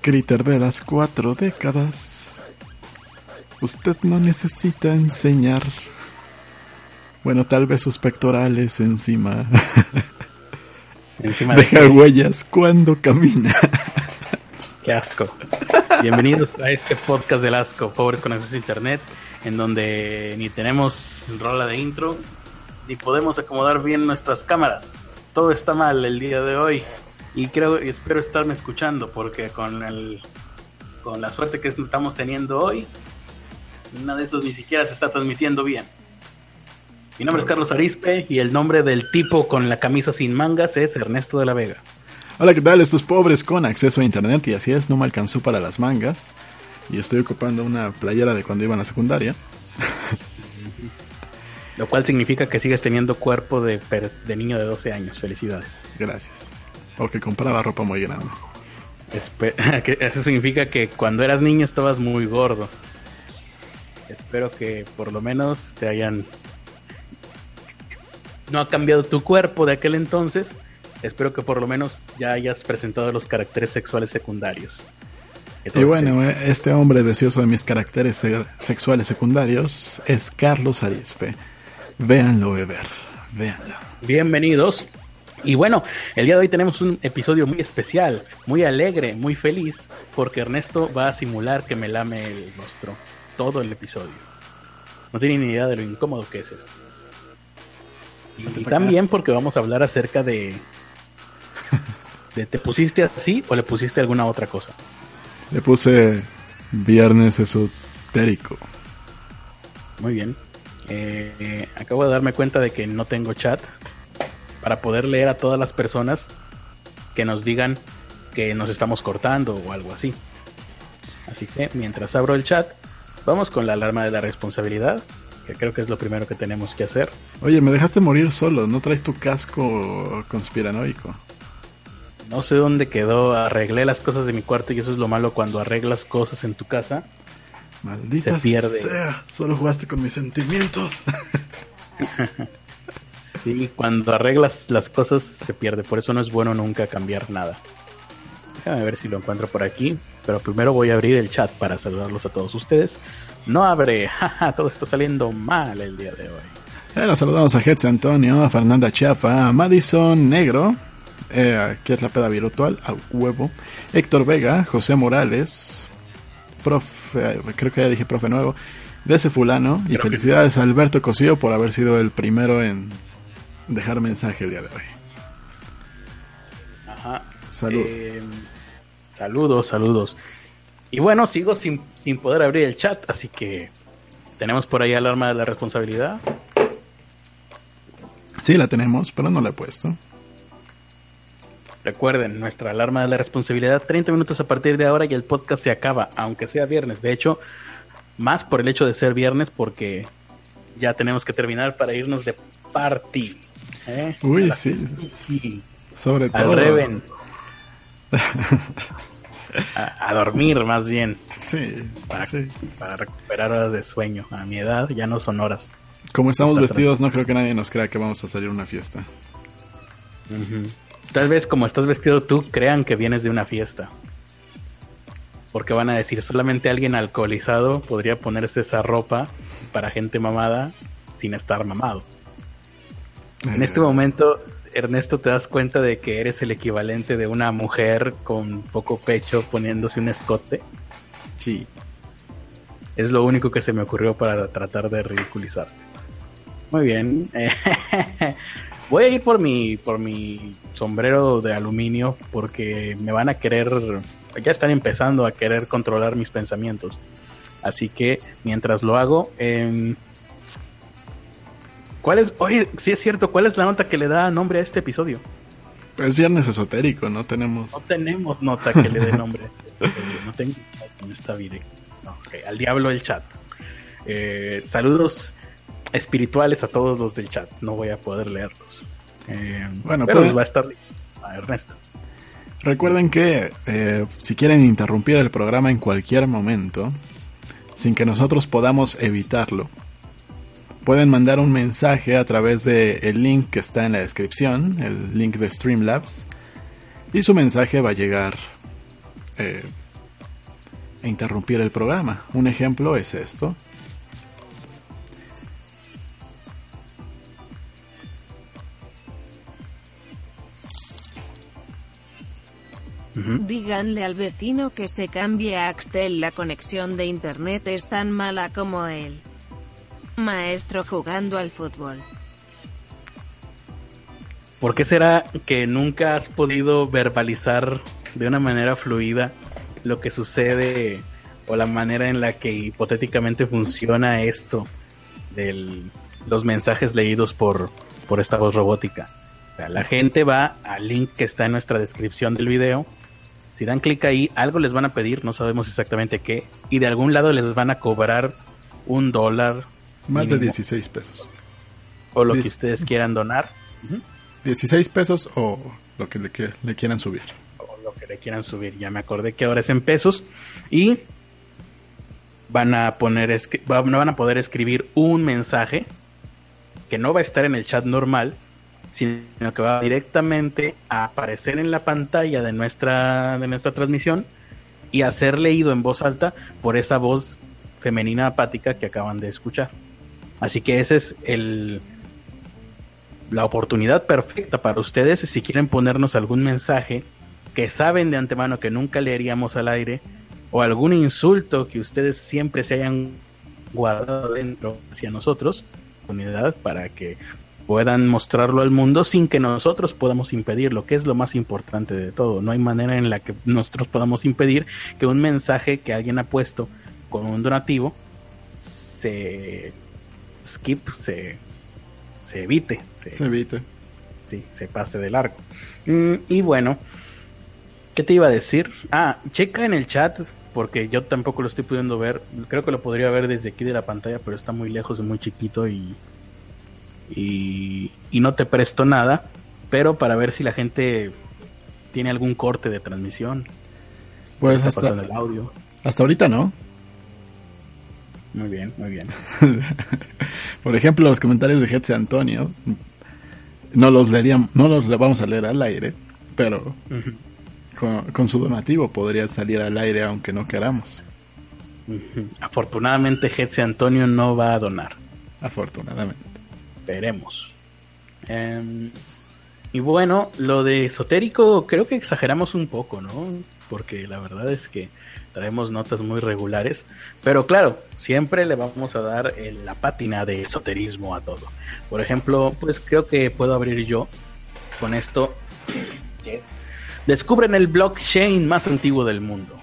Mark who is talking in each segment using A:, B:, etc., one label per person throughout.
A: Critter de las cuatro décadas. Usted no necesita enseñar. Bueno, tal vez sus pectorales encima.
B: Encima de
A: Deja huellas cuando camina.
B: Qué asco. Bienvenidos a este podcast del asco, pobres con acceso a internet, en donde ni tenemos rola de intro, ni podemos acomodar bien nuestras cámaras. Todo está mal el día de hoy. Y creo y espero estarme escuchando, porque con el con la suerte que estamos teniendo hoy, nada de estos ni siquiera se está transmitiendo bien. Mi nombre es Carlos Arispe y el nombre del tipo con la camisa sin mangas es Ernesto de la Vega.
A: Hola, ¿qué tal? Estos pobres con acceso a internet y así es, no me alcanzó para las mangas. Y estoy ocupando una playera de cuando iba a la secundaria.
B: Lo cual significa que sigues teniendo cuerpo de, de niño de 12 años. Felicidades.
A: Gracias. O que compraba ropa muy grande.
B: Eso significa que cuando eras niño estabas muy gordo. Espero que por lo menos te hayan... No ha cambiado tu cuerpo de aquel entonces. Espero que por lo menos ya hayas presentado los caracteres sexuales secundarios.
A: Y bueno, eh, este hombre deseoso de mis caracteres se- sexuales secundarios es Carlos Arispe. Véanlo beber, véanlo.
B: Bienvenidos. Y bueno, el día de hoy tenemos un episodio muy especial, muy alegre, muy feliz, porque Ernesto va a simular que me lame el rostro todo el episodio. No tiene ni idea de lo incómodo que es esto. Y, también porque vamos a hablar acerca de, de ¿te pusiste así o le pusiste alguna otra cosa?
A: Le puse viernes esotérico.
B: Muy bien. Eh, eh, acabo de darme cuenta de que no tengo chat para poder leer a todas las personas que nos digan que nos estamos cortando o algo así. Así que mientras abro el chat, vamos con la alarma de la responsabilidad, que creo que es lo primero que tenemos que hacer.
A: Oye, me dejaste morir solo, ¿no traes tu casco conspiranoico?
B: No sé dónde quedó, arreglé las cosas de mi cuarto y eso es lo malo cuando arreglas cosas en tu casa.
A: Maldita
B: Se pierde.
A: sea, solo jugaste con mis sentimientos.
B: Sí, cuando arreglas las cosas se pierde, por eso no es bueno nunca cambiar nada. Déjame ver si lo encuentro por aquí, pero primero voy a abrir el chat para saludarlos a todos ustedes. No abre, jaja, todo está saliendo mal el día de hoy.
A: Bueno, saludamos a Hetz Antonio, a Fernanda Chapa, a Madison Negro, eh, que es la peda virtual, a huevo, Héctor Vega, José Morales, profe, eh, creo que ya dije profe nuevo, de ese fulano, y
B: Creo que
A: felicidades a Alberto Cosío por haber sido el primero en dejar mensaje el día de hoy.
B: Ajá.
A: Salud.
B: Eh, saludos, saludos. Y bueno, sigo sin, sin poder abrir el chat, así que tenemos por ahí alarma de la responsabilidad.
A: Sí, la tenemos, pero no la he puesto.
B: Recuerden, nuestra alarma de la responsabilidad, 30 minutos a partir de ahora y el podcast se acaba, aunque sea viernes. De hecho, más por el hecho de ser viernes, porque ya tenemos que terminar para irnos de party. ¿Eh?
A: Uy, sí. Sobre
B: Al
A: todo.
B: Reven. A, a dormir, más bien,
A: Sí,
B: para,
A: sí.
B: para recuperar horas de sueño. A mi edad ya no son horas.
A: Como estamos
B: Está
A: vestidos, no creo que nadie nos crea que vamos a salir a una fiesta.
B: Tal vez como estás vestido tú, crean que vienes de una fiesta. Porque van a decir, solamente alguien alcoholizado podría ponerse esa ropa para gente mamada sin estar mamado. En este momento, Ernesto, te das cuenta de que eres el equivalente de una mujer con poco pecho poniéndose un escote.
A: Sí.
B: Es lo único que se me ocurrió para tratar de ridiculizarte. Muy bien. Voy a ir por mi, por mi sombrero de aluminio porque me van a querer, ya están empezando a querer controlar mis pensamientos. Así que mientras lo hago, em, ¿cuál es, oye, sí es cierto, cuál es la nota que le da nombre a este episodio?
A: Es viernes esotérico, no tenemos.
B: No tenemos nota que le dé nombre. a este episodio, no tengo en esta vida. No, al diablo el chat. Eh, saludos espirituales a todos los del chat. No voy a poder leerlos. Eh,
A: Bueno,
B: pero
A: puede-
B: va a estar a Ernesto.
A: Recuerden que eh, si quieren interrumpir el programa en cualquier momento, sin que nosotros podamos evitarlo, pueden mandar un mensaje a través del el link que está en la descripción, el link de Streamlabs, y su mensaje va a llegar eh, e interrumpir el programa. Un ejemplo es esto.
C: Díganle al vecino que se cambie a Axtel, la conexión de internet es tan mala como él. Maestro jugando al fútbol.
B: ¿Por qué será que nunca has podido verbalizar de una manera fluida lo que sucede o la manera en la que hipotéticamente funciona esto de los mensajes leídos por, por esta voz robótica? La gente va al link que está en nuestra descripción del video si dan clic ahí, algo les van a pedir, no sabemos exactamente qué, y de algún lado les van a cobrar un dólar.
A: Más de 16 pesos.
B: O lo que ustedes quieran donar.
A: 16 pesos o lo que le, le, quieran subir.
B: O lo que le quieran subir. Ya me acordé que ahora es en pesos. Y van a poner van a poder escribir un mensaje que no va a estar en el chat normal, sino que va directamente a aparecer en la pantalla de nuestra, de nuestra transmisión y a ser leído en voz alta por esa voz femenina apática que acaban de escuchar. Así que esa es el, la oportunidad perfecta para ustedes si quieren ponernos algún mensaje que saben de antemano que nunca leeríamos al aire o algún insulto que ustedes siempre se hayan guardado dentro hacia nosotros, oportunidad para que puedan mostrarlo al mundo sin que nosotros podamos impedirlo, que es lo más importante de todo. No hay manera en la que nosotros podamos impedir que un mensaje que alguien ha puesto con un donativo se skip, se, se evite.
A: Se, evite.
B: Sí, se pase de largo. Mm, y bueno, ¿qué te iba a decir? Ah, checa en el chat porque yo tampoco lo estoy pudiendo ver. Creo que lo podría ver desde aquí de la pantalla, pero está muy lejos y muy chiquito y y, no te presto nada, pero para ver si la gente tiene algún corte de transmisión.
A: Pues hasta, el audio. hasta ahorita no.
B: Muy bien, muy bien.
A: Por ejemplo, los comentarios de Jetse Antonio no los leeríamos, no los vamos a leer al aire, pero con, su donativo podría salir al aire aunque no queramos.
B: Afortunadamente Jetse Antonio no va a donar.
A: Afortunadamente
B: veremos. Em, y bueno, lo de esotérico creo que exageramos un poco, ¿no? Porque la verdad es que traemos notas muy regulares. Pero claro, siempre le vamos a dar la pátina de esoterismo a todo. Por ejemplo, pues creo que puedo abrir yo con esto. Descubren el blockchain más antiguo del mundo.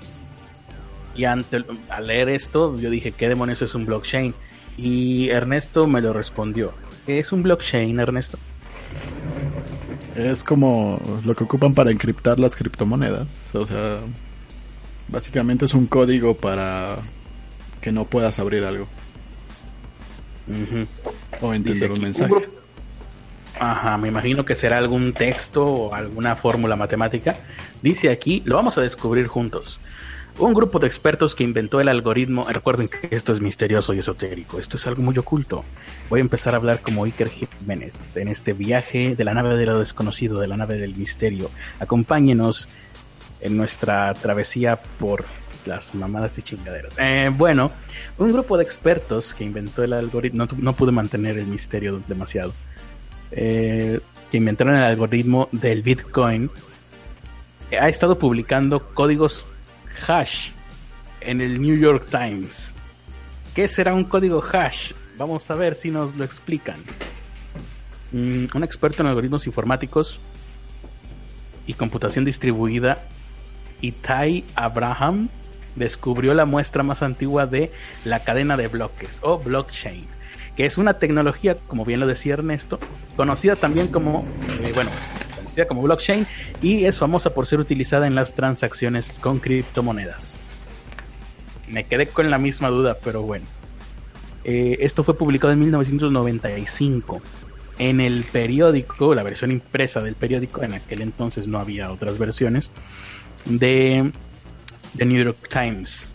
B: Y ante, al leer esto, yo dije, ¿qué demonios es un blockchain? Y Ernesto me lo respondió. ¿Qué es un blockchain, Ernesto?
A: Es como lo que ocupan para encriptar las criptomonedas. O sea, básicamente es un código para que no puedas abrir algo. O entender un mensaje.
B: Ajá, me imagino que será algún texto o alguna fórmula matemática. Dice aquí, lo vamos a descubrir juntos. Un grupo de expertos que inventó el algoritmo. Recuerden que esto es misterioso y esotérico. Esto es algo muy oculto. Voy a empezar a hablar como Iker Jiménez en este viaje de la nave de lo desconocido, de la nave del misterio. Acompáñenos en nuestra travesía por las mamadas y chingaderas. Eh, bueno, un grupo de expertos que inventó el algoritmo. No, pude mantener el misterio demasiado. Eh, que inventaron el algoritmo del Bitcoin. Ha estado publicando códigos hash en el New York Times. ¿Qué será un código hash? Vamos a ver si nos lo explican. Mm, un experto en algoritmos informáticos y computación distribuida, Itai Abraham, descubrió la muestra más antigua de la cadena de bloques o blockchain, que es una tecnología, como bien lo decía Ernesto, conocida también como, eh, bueno, como blockchain y es famosa por ser utilizada en las transacciones con criptomonedas. Me quedé con la misma duda, pero bueno. Eh, esto fue publicado en 1995 en el periódico, la versión impresa del periódico, en aquel entonces no había otras versiones, de The New York Times.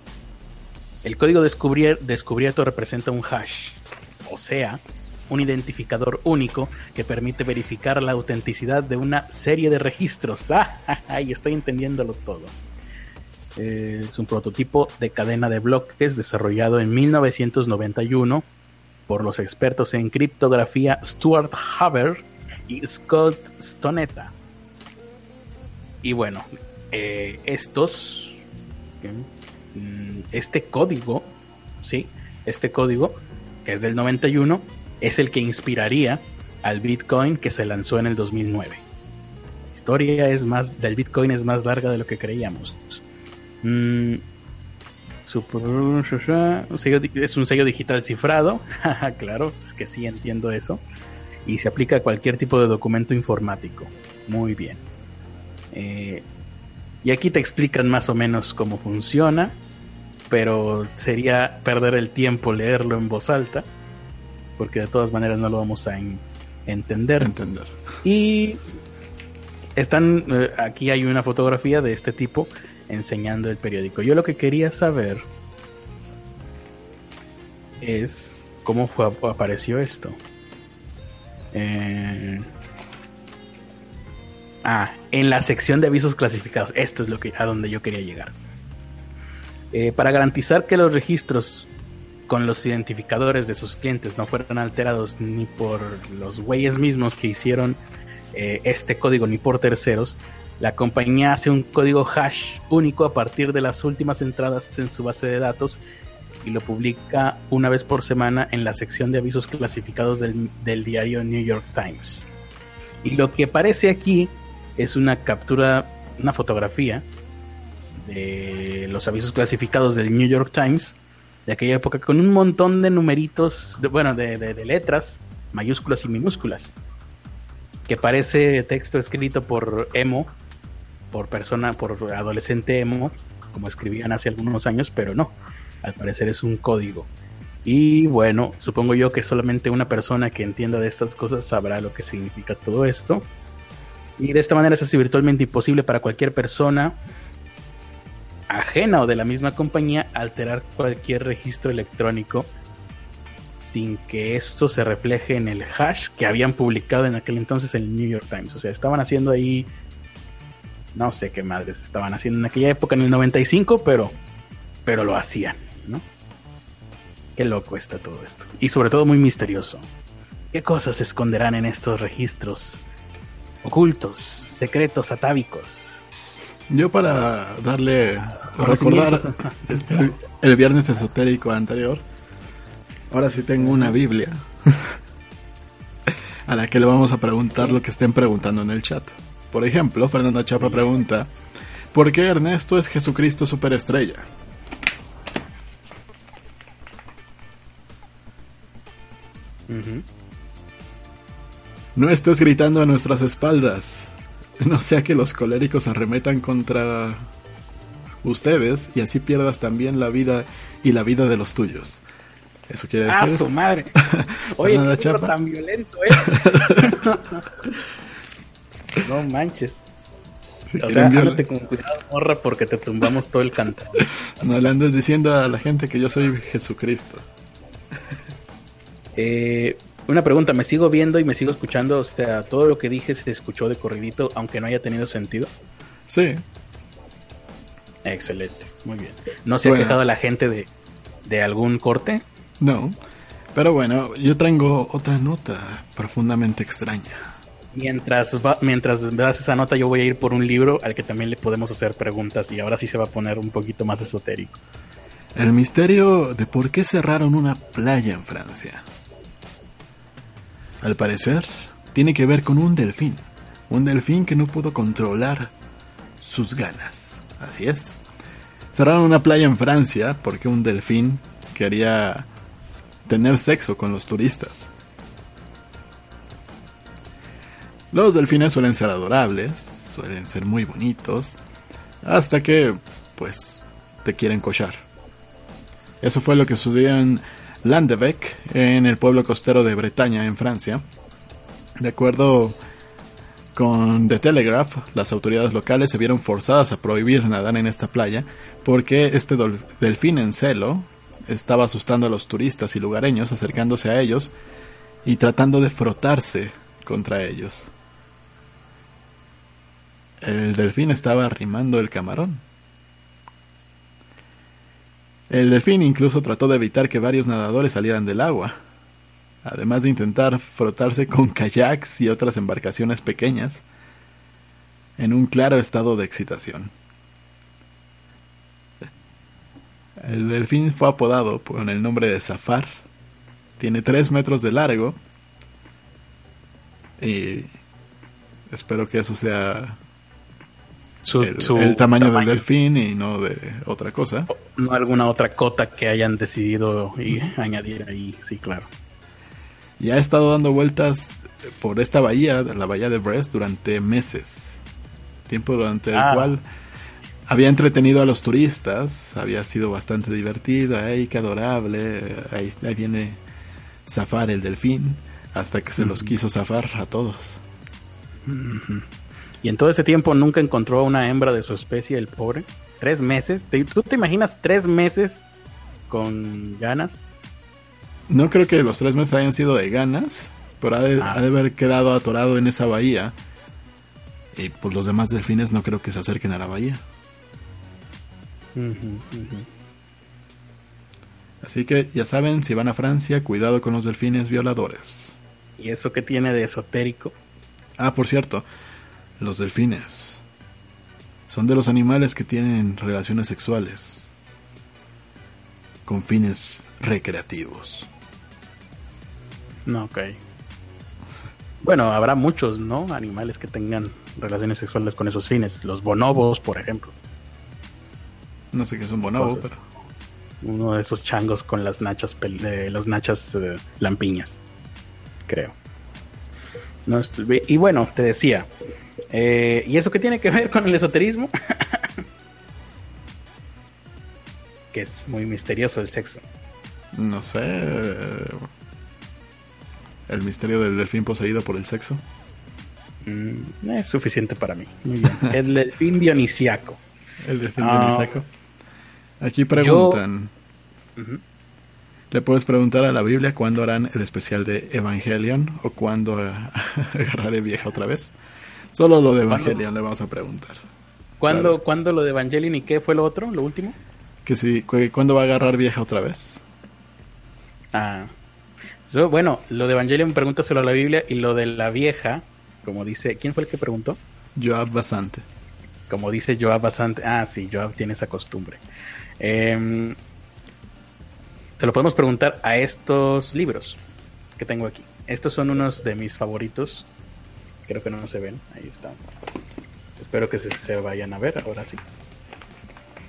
B: El código descubierto representa un hash, o sea, un identificador único que permite verificar la autenticidad de una serie de registros. ¡Ah! Ahí estoy entendiéndolo todo. Eh, es un prototipo de cadena de bloques desarrollado en 1991 por los expertos en criptografía Stuart Haber y Scott Stonetta. Y bueno, eh, estos, mm, este código, ¿sí? Este código, que es del 91, es el que inspiraría al Bitcoin que se lanzó en el 2009. La historia es más, del Bitcoin es más larga de lo que creíamos. Mm, es un sello digital cifrado, claro, es que sí entiendo eso. Y se aplica a cualquier tipo de documento informático. Muy bien. Eh, y aquí te explican más o menos cómo funciona, pero sería perder el tiempo leerlo en voz alta, porque de todas maneras no lo vamos a entender.
A: Entender.
B: Y están, eh, aquí hay una fotografía de este tipo enseñando el periódico. Yo lo que quería saber es cómo fue, apareció esto. Eh, ah, en la sección de avisos clasificados. Esto es lo que a donde yo quería llegar. Eh, para garantizar que los registros con los identificadores de sus clientes no fueran alterados ni por los güeyes mismos que hicieron eh, este código ni por terceros, la compañía hace un código hash único a partir de las últimas entradas en su base de datos y lo publica una vez por semana en la sección de avisos clasificados del, diario New York Times. Y lo que aparece aquí es una captura, una fotografía de los avisos clasificados del New York Times de aquella época con un montón de numeritos, bueno, de, de letras, mayúsculas y minúsculas, que parece texto escrito por Emo por persona, por adolescente emo, como escribían hace algunos años, pero no, al parecer es un código. Y bueno, supongo yo que solamente una persona que entienda de estas cosas sabrá lo que significa todo esto. Y de esta manera es así virtualmente imposible para cualquier persona ajena o de la misma compañía alterar cualquier registro electrónico sin que esto se refleje en el hash que habían publicado en aquel entonces en el New York Times. O sea, estaban haciendo ahí no sé qué madres estaban haciendo en aquella época, en el 95, pero, pero lo hacían, ¿no? Qué loco está todo esto. Y sobre todo muy misterioso. ¿Qué cosas se esconderán en estos registros ocultos, secretos, atávicos?
A: Yo para darle, recordar el, viernes esotérico anterior, ahora sí tengo una Biblia a la que le vamos a preguntar lo que estén preguntando en el chat. Por ejemplo, Fernanda Chapa pregunta, ¿por qué Ernesto es Jesucristo superestrella? No estés gritando a nuestras espaldas. No sea que los coléricos arremetan contra ustedes y así pierdas también la vida y la vida de los tuyos. Eso quiere decir.
B: ¡Ah, su madre! Oye, qué tan violento, ¿eh? No manches. o sea, con cuidado, morra, porque te tumbamos todo el canto.
A: No le andes diciendo a la gente que yo soy Jesucristo.
B: Eh, una pregunta, ¿me sigo viendo y me sigo escuchando? O sea, ¿todo lo que dije se escuchó de corridito, aunque no haya tenido sentido?
A: Sí.
B: Excelente, muy bien. ¿No se ha quejado la gente de, de algún corte?
A: No, pero bueno, yo traigo otra nota profundamente extraña.
B: Mientras, mientras das esa nota, yo voy a ir por un libro al que también le podemos hacer preguntas y ahora sí se va a poner un poquito más esotérico.
A: El misterio de por qué cerraron una playa en Francia. Al parecer, tiene que ver con un delfín. Un delfín que no pudo controlar sus ganas. Así es. Cerraron una playa en Francia porque un delfín quería tener sexo con los turistas. Los delfines suelen ser adorables, suelen ser muy bonitos, hasta que, pues, te quieren cochar. Eso fue lo que sucedió en Landebec, en el pueblo costero de Bretaña, en Francia. De acuerdo con The Telegraph, las autoridades locales se vieron forzadas a prohibir nadar en esta playa porque este delfín en celo estaba asustando a los turistas y lugareños acercándose a ellos y tratando de frotarse contra ellos el delfín estaba arrimando el camarón. El delfín incluso trató de evitar que varios nadadores salieran del agua, además de intentar frotarse con kayaks y otras embarcaciones pequeñas, en un claro estado de excitación. El delfín fue apodado con el nombre de Zafar. Tiene 3 metros de largo. Y espero que eso sea el, tamaño, del delfín y no de otra cosa.
B: No alguna otra cota que hayan decidido y añadir ahí, sí, claro.
A: Y ha estado dando vueltas por esta bahía, la bahía de Brest, durante meses. Tiempo durante el ah. cual había entretenido a los turistas, había sido bastante divertido, ¡ay, qué adorable! Ahí, viene zafar el delfín, hasta que se los quiso zafar a todos.
B: Y en todo ese tiempo nunca encontró a una hembra de su especie, el pobre. Tres meses. ¿Tú te imaginas tres meses con ganas?
A: No creo que los tres meses hayan sido de ganas, pero ha de, ah. haber quedado atorado en esa bahía. Y pues los demás delfines no creo que se acerquen a la bahía. Así que ya saben, si van a Francia, cuidado con los delfines violadores.
B: ¿Y eso qué tiene de esotérico?
A: Ah, por cierto, los delfines son de los animales que tienen relaciones sexuales con fines recreativos.
B: No, ok. Bueno, habrá muchos, ¿no? Animales que tengan relaciones sexuales con esos fines. Los bonobos, por ejemplo.
A: No sé qué es un bonobo, pero...
B: Uno de esos changos con las nachas, eh, las nachas eh, lampiñas, creo. No y bueno, te decía, eh, ¿y eso qué tiene que ver con el esoterismo? que es muy misterioso el sexo.
A: No sé. El misterio del delfín poseído por el sexo.
B: Mm, es suficiente para mí. Muy bien. el delfín dionisiaco.
A: El delfín dionisiaco. Ah, Aquí preguntan. Le puedes preguntar a la Biblia cuándo harán el especial de Evangelion o cuándo agarraré vieja otra vez. Solo lo de Evangelion le vamos a preguntar.
B: ¿Cuándo, ¿Cuándo lo de Evangelion y qué fue lo otro, lo último?
A: Que sí, ¿cuándo va a agarrar vieja otra vez?
B: Ah. bueno, lo de Evangelion pregúntaselo a la Biblia y lo de la vieja, como dice, ¿quién fue el que preguntó?
A: Joab Basante.
B: Como dice Joab Basante. Ah, sí, Joab tiene esa costumbre. Eh, se lo podemos preguntar a estos libros que tengo aquí. Estos son unos de mis favoritos. Creo que no se ven. Ahí están. Espero que se, vayan a ver. Ahora sí.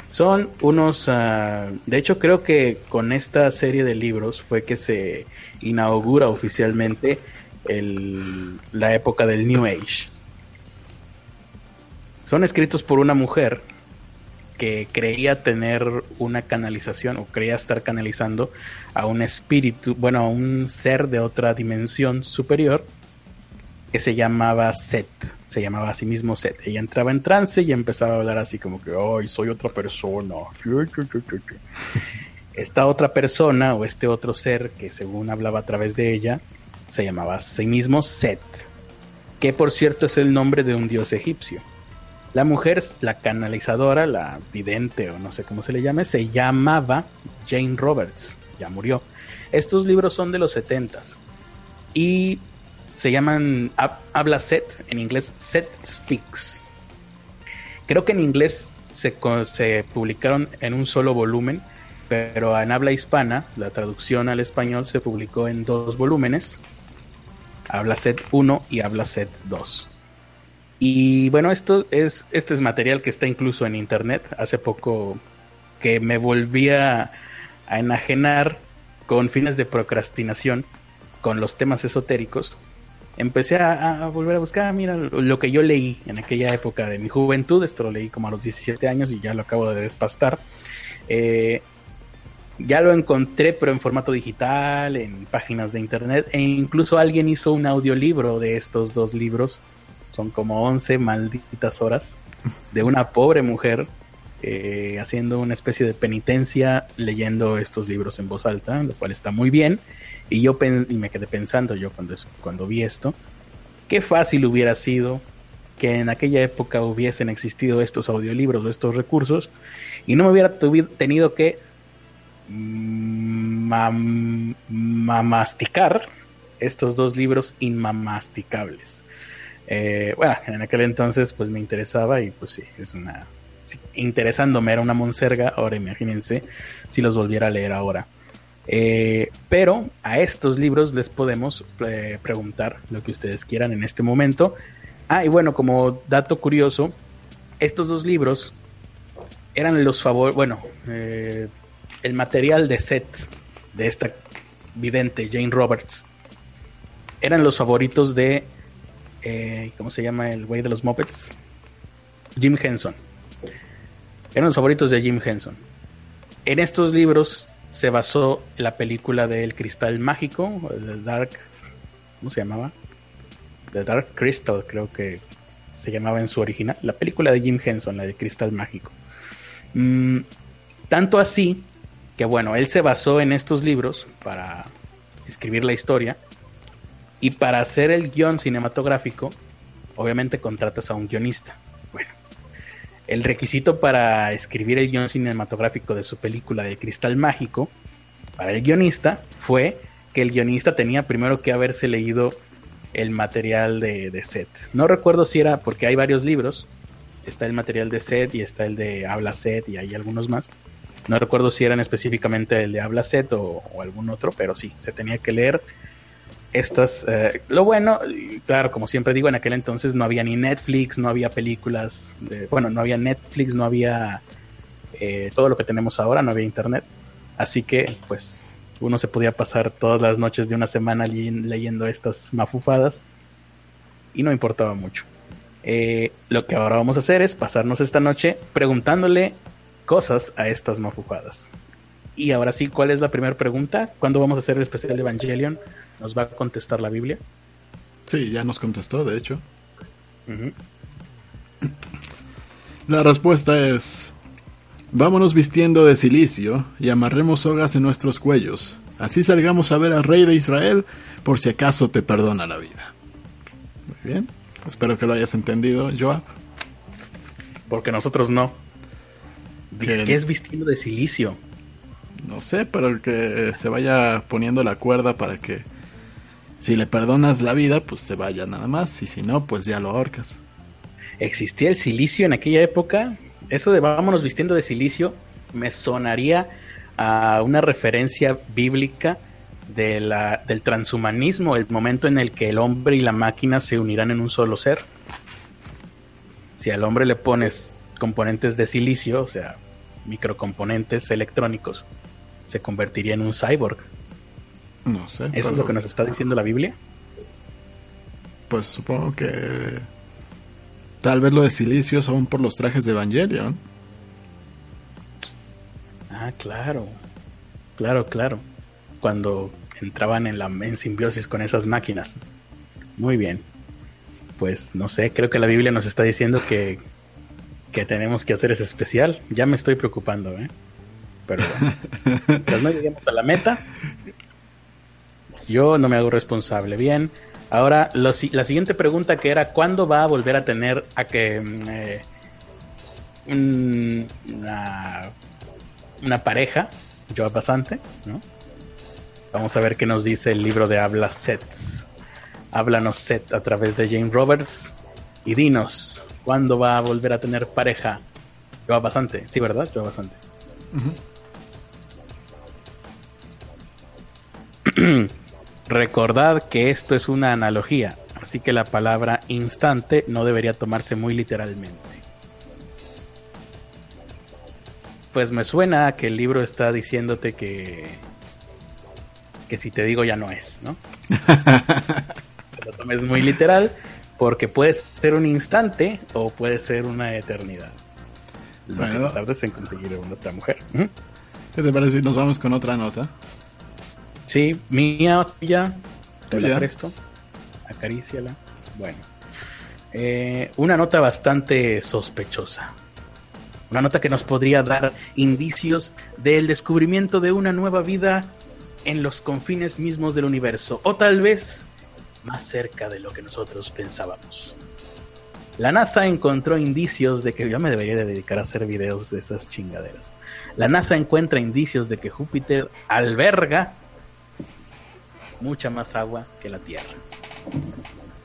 B: Son unos... Ah, de hecho, creo que con esta serie de libros fue que se inaugura oficialmente el, la época del New Age. Son escritos por una mujer que creía tener una canalización o creía estar canalizando a un espíritu, bueno, a un ser de otra dimensión superior que se llamaba Set, se llamaba a sí mismo Set. Ella entraba en trance y empezaba a hablar así como que, ay, soy otra persona. Esta otra persona o este otro ser que según hablaba a través de ella, se llamaba a sí mismo Set, que por cierto es el nombre de un dios egipcio. La mujer, la canalizadora, la vidente o no sé cómo se le llame, se llamaba Jane Roberts, ya murió. Estos libros son de los 70 y se llaman Habla Set, en inglés Set Speaks. Creo que en inglés se, publicaron en un solo volumen, pero en habla hispana, la traducción al español se publicó en dos volúmenes, Habla Set 1 y Habla Set 2. Y bueno, esto es, este es material que está incluso en internet. Hace poco que me volvía a enajenar con fines de procrastinación con los temas esotéricos. Empecé a, volver a buscar, mira, lo que yo leí en aquella época de mi juventud, esto lo leí como a los 17 años y ya lo acabo de despastar. Eh, ya lo encontré, pero en formato digital, en páginas de internet, e incluso alguien hizo un audiolibro de estos dos libros son como 11 malditas horas de una pobre mujer eh, haciendo una especie de penitencia leyendo estos libros en voz alta, lo cual está muy bien. Y yo y me quedé pensando yo cuando, cuando vi esto, qué fácil hubiera sido que en aquella época hubiesen existido estos audiolibros o estos recursos y no me hubiera tenido que mamasticar estos dos libros inmamasticables. Eh, bueno, en aquel entonces pues me interesaba y pues sí, es una... interesándome era una monserga, ahora imagínense si los volviera a leer ahora. Eh, pero a estos libros les podemos eh, preguntar lo que ustedes quieran en este momento. Ah, y bueno, como dato curioso, estos dos libros eran los favor, bueno, eh, el material de set de esta vidente Jane Roberts eran los favoritos de, ¿cómo se llama el güey de los Muppets? Jim Henson. Eran los favoritos de Jim Henson. En estos libros se basó la película del Cristal Mágico, The Dark, ¿cómo se llamaba? The Dark Crystal, creo que se llamaba en su original, la película de Jim Henson, la de Cristal Mágico. Mm, tanto así que bueno, él se basó en estos libros para escribir la historia y para hacer el guion cinematográfico, obviamente contratas a un guionista. El requisito para escribir el guion cinematográfico de su película de Cristal Mágico, para el guionista, fue que el guionista tenía primero que haberse leído el material de, de set. No recuerdo si era, porque hay varios libros, está el material de set y está el de habla set y hay algunos más. No recuerdo si eran específicamente el de habla set o, o algún otro, pero sí, se tenía que leer estas, eh, lo bueno, claro, como siempre digo, en aquel entonces no había ni Netflix, no había películas, bueno, no había Netflix, no había eh, todo lo que tenemos ahora, no había internet, así que pues uno se podía pasar todas las noches de una semana leyendo estas mafufadas y no importaba mucho. Eh, lo que ahora vamos a hacer es pasarnos esta noche preguntándole cosas a estas mafufadas. Y ahora sí, ¿cuál es la primera pregunta? ¿Cuándo vamos a hacer el especial de Evangelion? ¿Nos va a contestar la Biblia?
A: Sí, ya nos contestó, de hecho. La respuesta es, vámonos vistiendo de silicio y amarremos sogas en nuestros cuellos. Así salgamos a ver al rey de Israel por si acaso te perdona la vida. Muy bien, espero que lo hayas entendido, Joab.
B: Porque nosotros no. ¿Qué, ¿Qué es vistiendo de silicio?
A: No sé, pero que se vaya poniendo la cuerda para que si le perdonas la vida, pues se vaya nada más. Y si no, pues ya lo ahorcas.
B: ¿Existía el silicio en aquella época? Eso de vámonos vistiendo de silicio me sonaría a una referencia bíblica de la, del transhumanismo, el momento en el que el hombre y la máquina se unirán en un solo ser. Si al hombre le pones componentes de silicio, o sea, microcomponentes electrónicos, se convertiría en un cyborg.
A: No sé.
B: ¿Eso es lo que nos está diciendo la Biblia?
A: Pues supongo que tal vez lo de silicio son por los trajes de Evangelion.
B: Ah, claro. Claro, claro. Cuando entraban en la en simbiosis con esas máquinas. Muy bien. Pues no sé, creo que la Biblia nos está diciendo que, que tenemos que hacer ese especial. Ya me estoy preocupando, ¿eh? Pero bueno, no lleguemos a la meta. Yo no me hago responsable. Bien. Ahora, la siguiente pregunta que era, ¿cuándo va a volver a tener a que mm, eh, una, una, pareja? Yo bastante, ¿no? Vamos a ver qué nos dice el libro de Habla Set. Háblanos Set a través de Jane Roberts. Y dinos, ¿cuándo va a volver a tener pareja? Yo bastante, sí, ¿verdad? Yo bastante. Recordad que esto es una analogía, así que la palabra instante no debería tomarse muy literalmente. Pues me suena que el libro está diciéndote que que si te digo ya no es, ¿no? lo tomes muy literal porque puede ser un instante o puede ser una eternidad. Lo tardes en conseguir a otra mujer.
A: ¿Qué te parece si nos vamos con otra nota?
B: Sí, mía, ya te la presto. Acaríciala. Bueno. Eh, una nota bastante sospechosa. Una nota que nos podría dar indicios del descubrimiento de una nueva vida en los confines mismos del universo. O tal vez más cerca de lo que nosotros pensábamos. La NASA encontró indicios de que ya me debería de dedicar a hacer videos de esas chingaderas. La NASA encuentra indicios de que Júpiter alberga mucha más agua que la Tierra.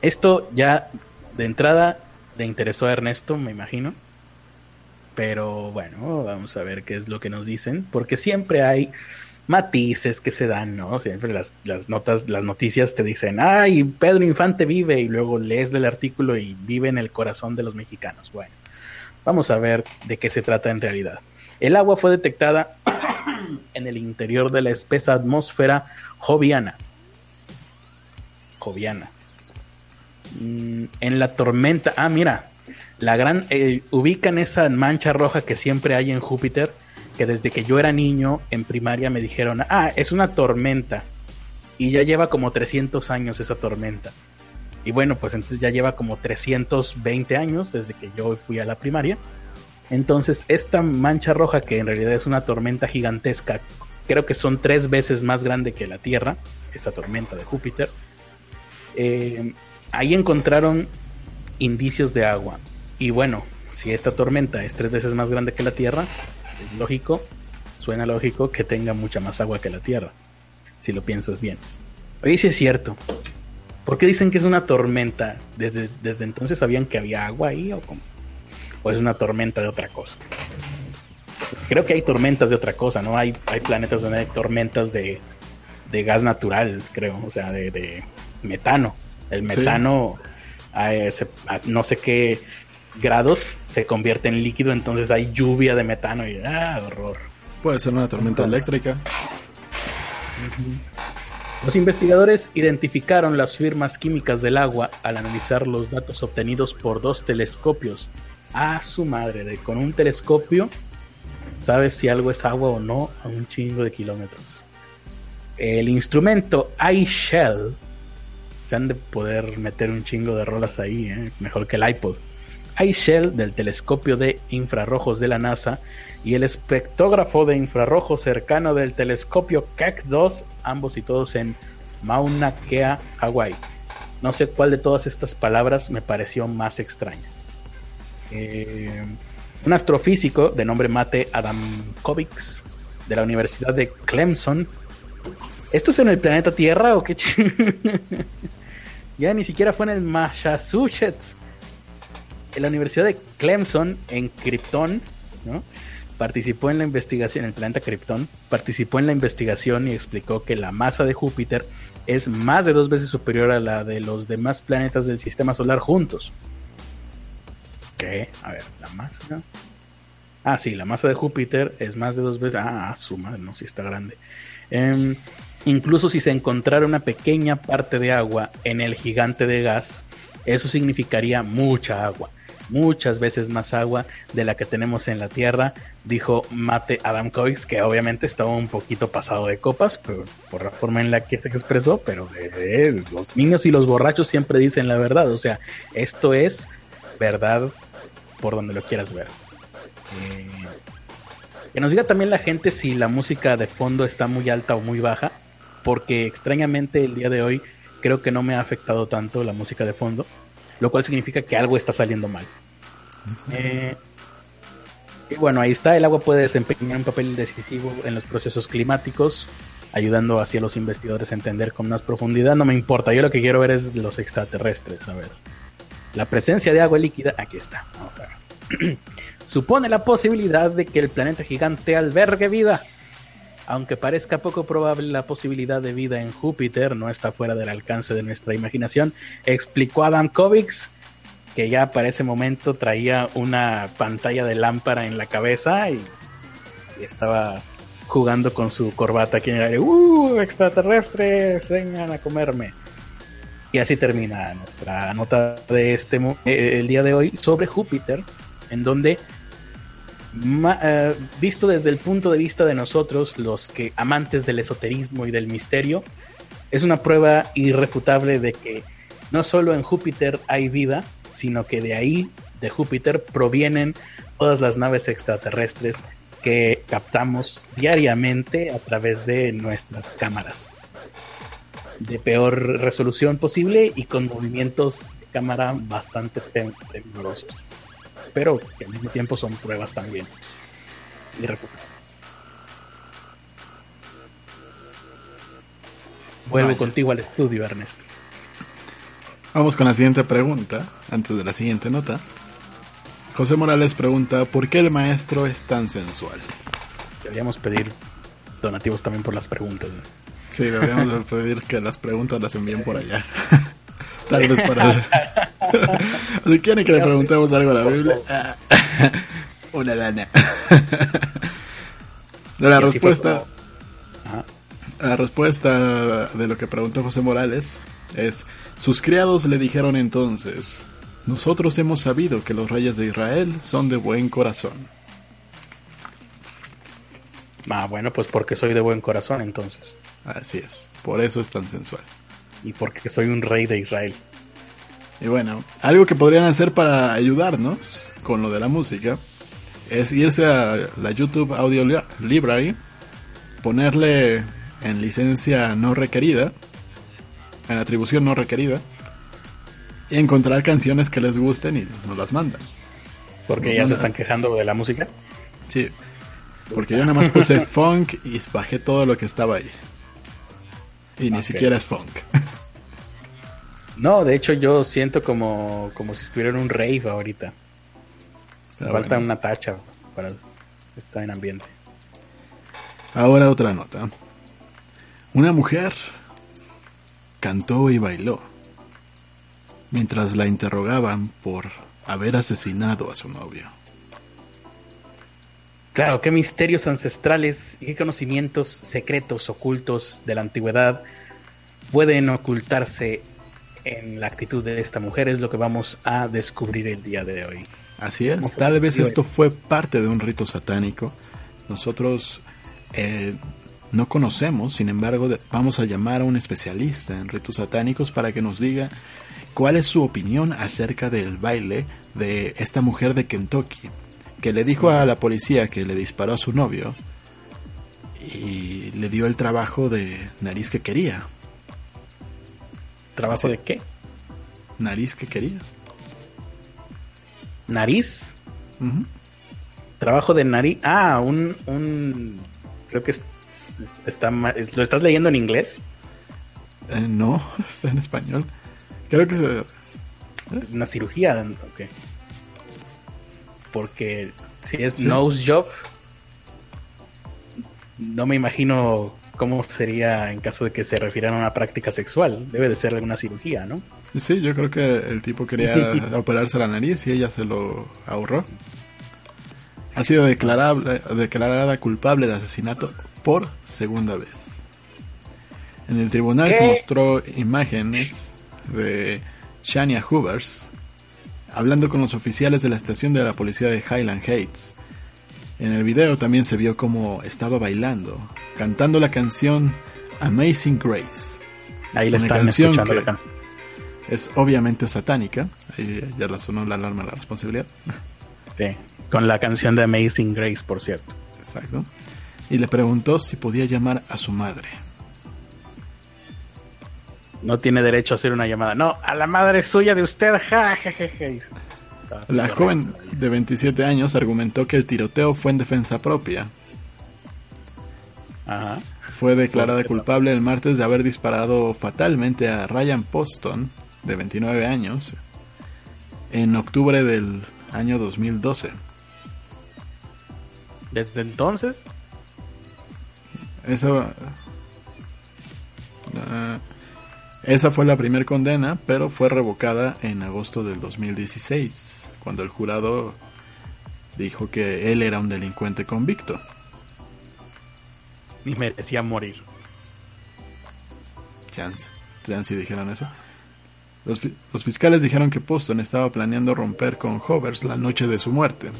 B: Esto ya de entrada le interesó a Ernesto, me imagino. Pero bueno, vamos a ver qué es lo que nos dicen, porque siempre hay matices que se dan, ¿no? Siempre las, las, notas, las noticias te dicen, ay, Pedro Infante vive, y luego lees el artículo y vive en el corazón de los mexicanos. Bueno, vamos a ver de qué se trata en realidad. El agua fue detectada en el interior de la espesa atmósfera joviana. Joviana. Mm, en la tormenta, ah, mira, la gran, eh, ubican esa mancha roja que siempre hay en Júpiter que desde que yo era niño en primaria me dijeron, ah, es una tormenta. Y ya lleva como 300 años esa tormenta. Y bueno, pues entonces ya lleva como 320 años desde que yo fui a la primaria. Entonces esta mancha roja, que en realidad es una tormenta gigantesca, creo que son tres veces más grande que la Tierra, esta tormenta de Júpiter, eh, ahí encontraron indicios de agua. Y bueno, si esta tormenta es tres veces más grande que la Tierra, lógico, suena lógico que tenga mucha más agua que la Tierra, si lo piensas bien. Oye, si es cierto. ¿Por qué dicen que es una tormenta? ¿Desde, desde entonces sabían que había agua ahí o ¿O es una tormenta de otra cosa? Creo que hay tormentas de otra cosa, ¿no? Hay, hay planetas donde hay tormentas de, de gas natural, creo, o sea, de, metano. El metano, a no sé qué grados, se convierte en líquido, entonces hay lluvia de metano y ¡ah, horror!
A: Puede ser una tormenta eléctrica.
B: Los investigadores identificaron las firmas químicas del agua al analizar los datos obtenidos por dos telescopios. A su madre, de, con un telescopio sabes si algo es agua o no a un chingo de kilómetros. El instrumento iShell se han de poder meter un chingo de rolas ahí, ¿eh? mejor que el iPod iShell del telescopio de infrarrojos de la NASA y el espectógrafo de infrarrojo cercano del telescopio Keck 2, ambos situados en Mauna Kea, Hawái. No sé cuál de todas estas palabras me pareció más extraña. Eh, un astrofísico de nombre Mate Adamkovics de la Universidad de Clemson. ¿Esto es en el planeta Tierra o qué? ya ni siquiera fue en el Massachusetts la Universidad de Clemson, en Krypton, participó en la investigación, el planeta Krypton, participó en la investigación y explicó que la masa de Júpiter es más de dos veces superior a la de los demás planetas del sistema solar juntos. ¿Qué? A ver, la masa. Ah, sí, la masa de Júpiter es más de dos veces. Ah, su madre, no, sí está grande. Em, incluso si se encontrara una pequeña parte de agua en el gigante de gas, eso significaría mucha agua muchas veces más agua de la que tenemos en la Tierra, dijo Mate Adamkovics, que obviamente estaba un poquito pasado de copas por, por la forma en la que se expresó, pero los niños y los borrachos siempre dicen la verdad, o sea, esto es verdad por donde lo quieras ver. Eh, que nos diga también la gente si la música de fondo está muy alta o muy baja, porque extrañamente el día de hoy creo que no me ha afectado tanto la música de fondo lo cual significa que algo está saliendo mal. Eh, y bueno, ahí está, el agua puede desempeñar un papel decisivo en los procesos climáticos, ayudando así a los investigadores a entender con más profundidad. No me importa, yo lo que quiero ver es los extraterrestres, a ver. La presencia de agua líquida, aquí está. Supone la posibilidad de que el planeta gigante albergue vida aunque parezca poco probable la posibilidad de vida en Júpiter, no está fuera del alcance de nuestra imaginación, explicó Adam Kovics, que ya para ese momento traía una pantalla de lámpara en la cabeza y, estaba jugando con su corbata aquí en el aire. ¡Uh! Extraterrestres, vengan a comerme. Y así termina nuestra nota de este eh, el día de hoy sobre Júpiter, en donde eh, visto desde el punto de vista de nosotros, los que amantes del esoterismo y del misterio, es una prueba irrefutable de que no solo en Júpiter hay vida, sino que de ahí, de Júpiter, provienen todas las naves extraterrestres que captamos diariamente a través de nuestras cámaras de peor resolución posible y con movimientos cámara bastante tecnologiosos, pero que al mismo tiempo son pruebas también irrecuperables. Vuelvo contigo al estudio, Ernesto.
A: Vamos con la siguiente pregunta, antes de la siguiente nota. José Morales pregunta, ¿por qué el maestro es tan sensual?
B: Deberíamos pedir donativos también por las preguntas.
A: Sí, deberíamos pedir que las preguntas las envíen por allá. Tal vez para... si quieren que le preguntemos algo a la Biblia, una lana. De la respuesta... La respuesta de lo que preguntó José Morales es, sus criados le dijeron entonces, nosotros hemos sabido que los reyes de Israel son de buen corazón.
B: Ah, bueno, pues porque soy de buen corazón entonces.
A: Así es, por eso es tan sensual.
B: Y porque soy un rey de Israel.
A: Y bueno, algo que podrían hacer para ayudarnos con lo de la música es irse a la YouTube Audio Library, ponerle en licencia no requerida, en atribución no requerida, y encontrar canciones que les gusten y nos las mandan.
B: Porque ya se están quejando de la música.
A: Sí, porque yo nada más puse funk y bajé todo lo que estaba ahí. Y ni siquiera es funk.
B: No, de hecho yo siento como, como si estuviera en un rave ahorita. Falta una tacha para estar en ambiente.
A: Ahora otra nota. Una mujer cantó y bailó mientras la interrogaban por haber asesinado a su novio.
B: Claro, qué misterios ancestrales y qué conocimientos secretos ocultos de la antigüedad pueden ocultarse en la actitud de esta mujer es lo que vamos a descubrir el día de hoy.
A: Así es, tal vez esto fue parte de un rito satánico. Nosotros eh, no conocemos, sin embargo, vamos a llamar a un especialista en ritos satánicos para que nos diga cuál es su opinión acerca del baile de esta mujer de Kentucky, que le dijo a la policía que le disparó a su novio y le dio el trabajo de nariz que quería.
B: ¿Trabajo de qué?
A: Nariz que quería.
B: ¿Nariz? Trabajo de nariz. Ah, un, un. Creo que está. ¿Lo estás leyendo en inglés?
A: Eh, no, está en español. Creo que se.
B: Una cirugía, ok. Porque si es nose job, no me imagino cómo sería en caso de que se refieran a una práctica sexual. Debe de ser alguna cirugía, ¿no?
A: Sí, yo creo que el tipo quería operarse la nariz y ella se lo ahorró. Ha sido declarada, declarada culpable de asesinato por segunda vez. En el tribunal se mostró imágenes de Shania Hoovers hablando con los oficiales de la estación de la policía de Highland Heights. En el video también se vio cómo estaba bailando, cantando la canción Amazing Grace.
B: Ahí están escuchando la canción.
A: Es obviamente satánica. Ahí ya la sonó la alarma de la responsabilidad.
B: Sí, con la canción de Amazing Grace, por cierto.
A: Exacto. Y le preguntó si podía llamar a su madre
B: no tiene derecho a hacer una llamada. No, a la madre suya de usted. Ja,
A: la joven de 27 años argumentó que el tiroteo fue en defensa propia.
B: Ajá.
A: Fue declarada culpable el martes de haber disparado fatalmente a Ryan Poston, de 29 años, en octubre del año 2012.
B: ¿Desde entonces?
A: Eso... Uh, esa fue la primera condena, pero fue revocada en agosto del 2016, cuando el jurado dijo que él era un delincuente convicto.
B: Y merecía morir.
A: Chance. Chance dijeron eso. Los, los, fiscales dijeron que Poston estaba planeando romper con Hovers la noche de su muerte.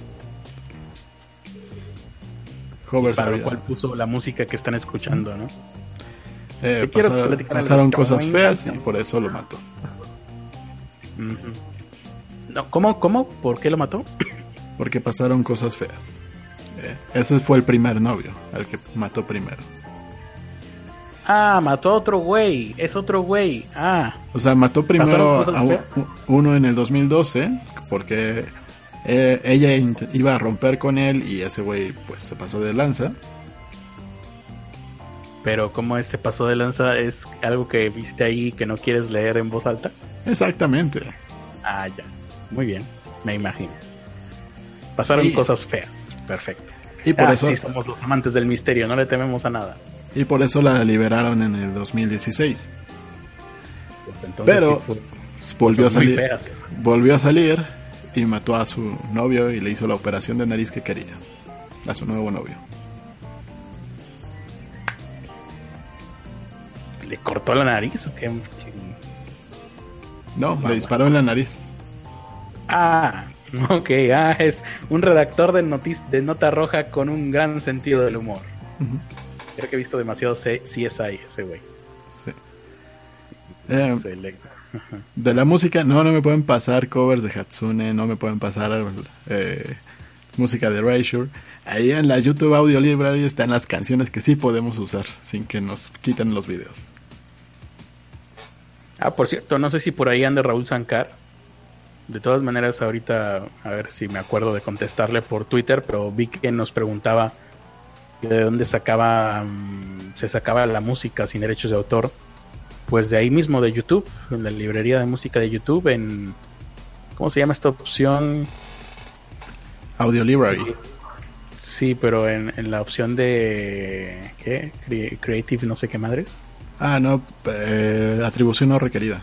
B: Hovers para lo cual puso la música que están escuchando, ¿no?
A: Eh, pasaron, cosas feas y por eso lo mató.
B: no, ¿cómo, ¿Cómo? ¿Por qué lo mató?
A: Porque pasaron cosas feas. Eh, ese fue el primer novio, el que mató primero.
B: Ah, mató a otro güey. Es otro güey. Ah.
A: O sea, mató primero a uno en el 2012 porque eh, ella iba a romper con él y ese güey pues se pasó de lanza.
B: Pero como ese paso de lanza es algo que viste ahí que no quieres leer en voz alta.
A: Exactamente.
B: Ah, ya. Muy bien, me imagino. Pasaron cosas feas. Perfecto.
A: Y por ah, eso
B: somos los amantes del misterio, no le tememos a nada.
A: Y por eso la liberaron en el 2016. Pues Pero volvió a salir. Volvió a salir y mató a su novio y le hizo la operación de nariz que quería. A su nuevo novio.
B: ¿Le cortó la nariz o qué?
A: No, le disparó en la nariz.
B: Ah, ok. Ah, es un redactor de, de nota roja con un gran sentido del humor. Creo que he visto demasiado CSI ese güey. Sí.
A: Eh, de la música, no, no me pueden pasar covers de Hatsune, no me pueden pasar eh, música de Erasure. Ahí en la YouTube Audio Library están las canciones que sí podemos usar sin que nos quiten los videos.
B: Ah, por cierto, no sé si por ahí anda Raúl Sankar. De todas maneras, ahorita a ver si me acuerdo de contestarle por Twitter, pero vi que nos preguntaba de dónde sacaba mm, se sacaba la música sin derechos de autor. Pues de ahí mismo de YouTube, en la librería de música de YouTube, en ¿cómo se llama esta opción?
A: Audio Library.
B: Sí, pero en, en la opción de ¿qué? Creative no sé qué madres.
A: Ah, no, eh, atribución no requerida.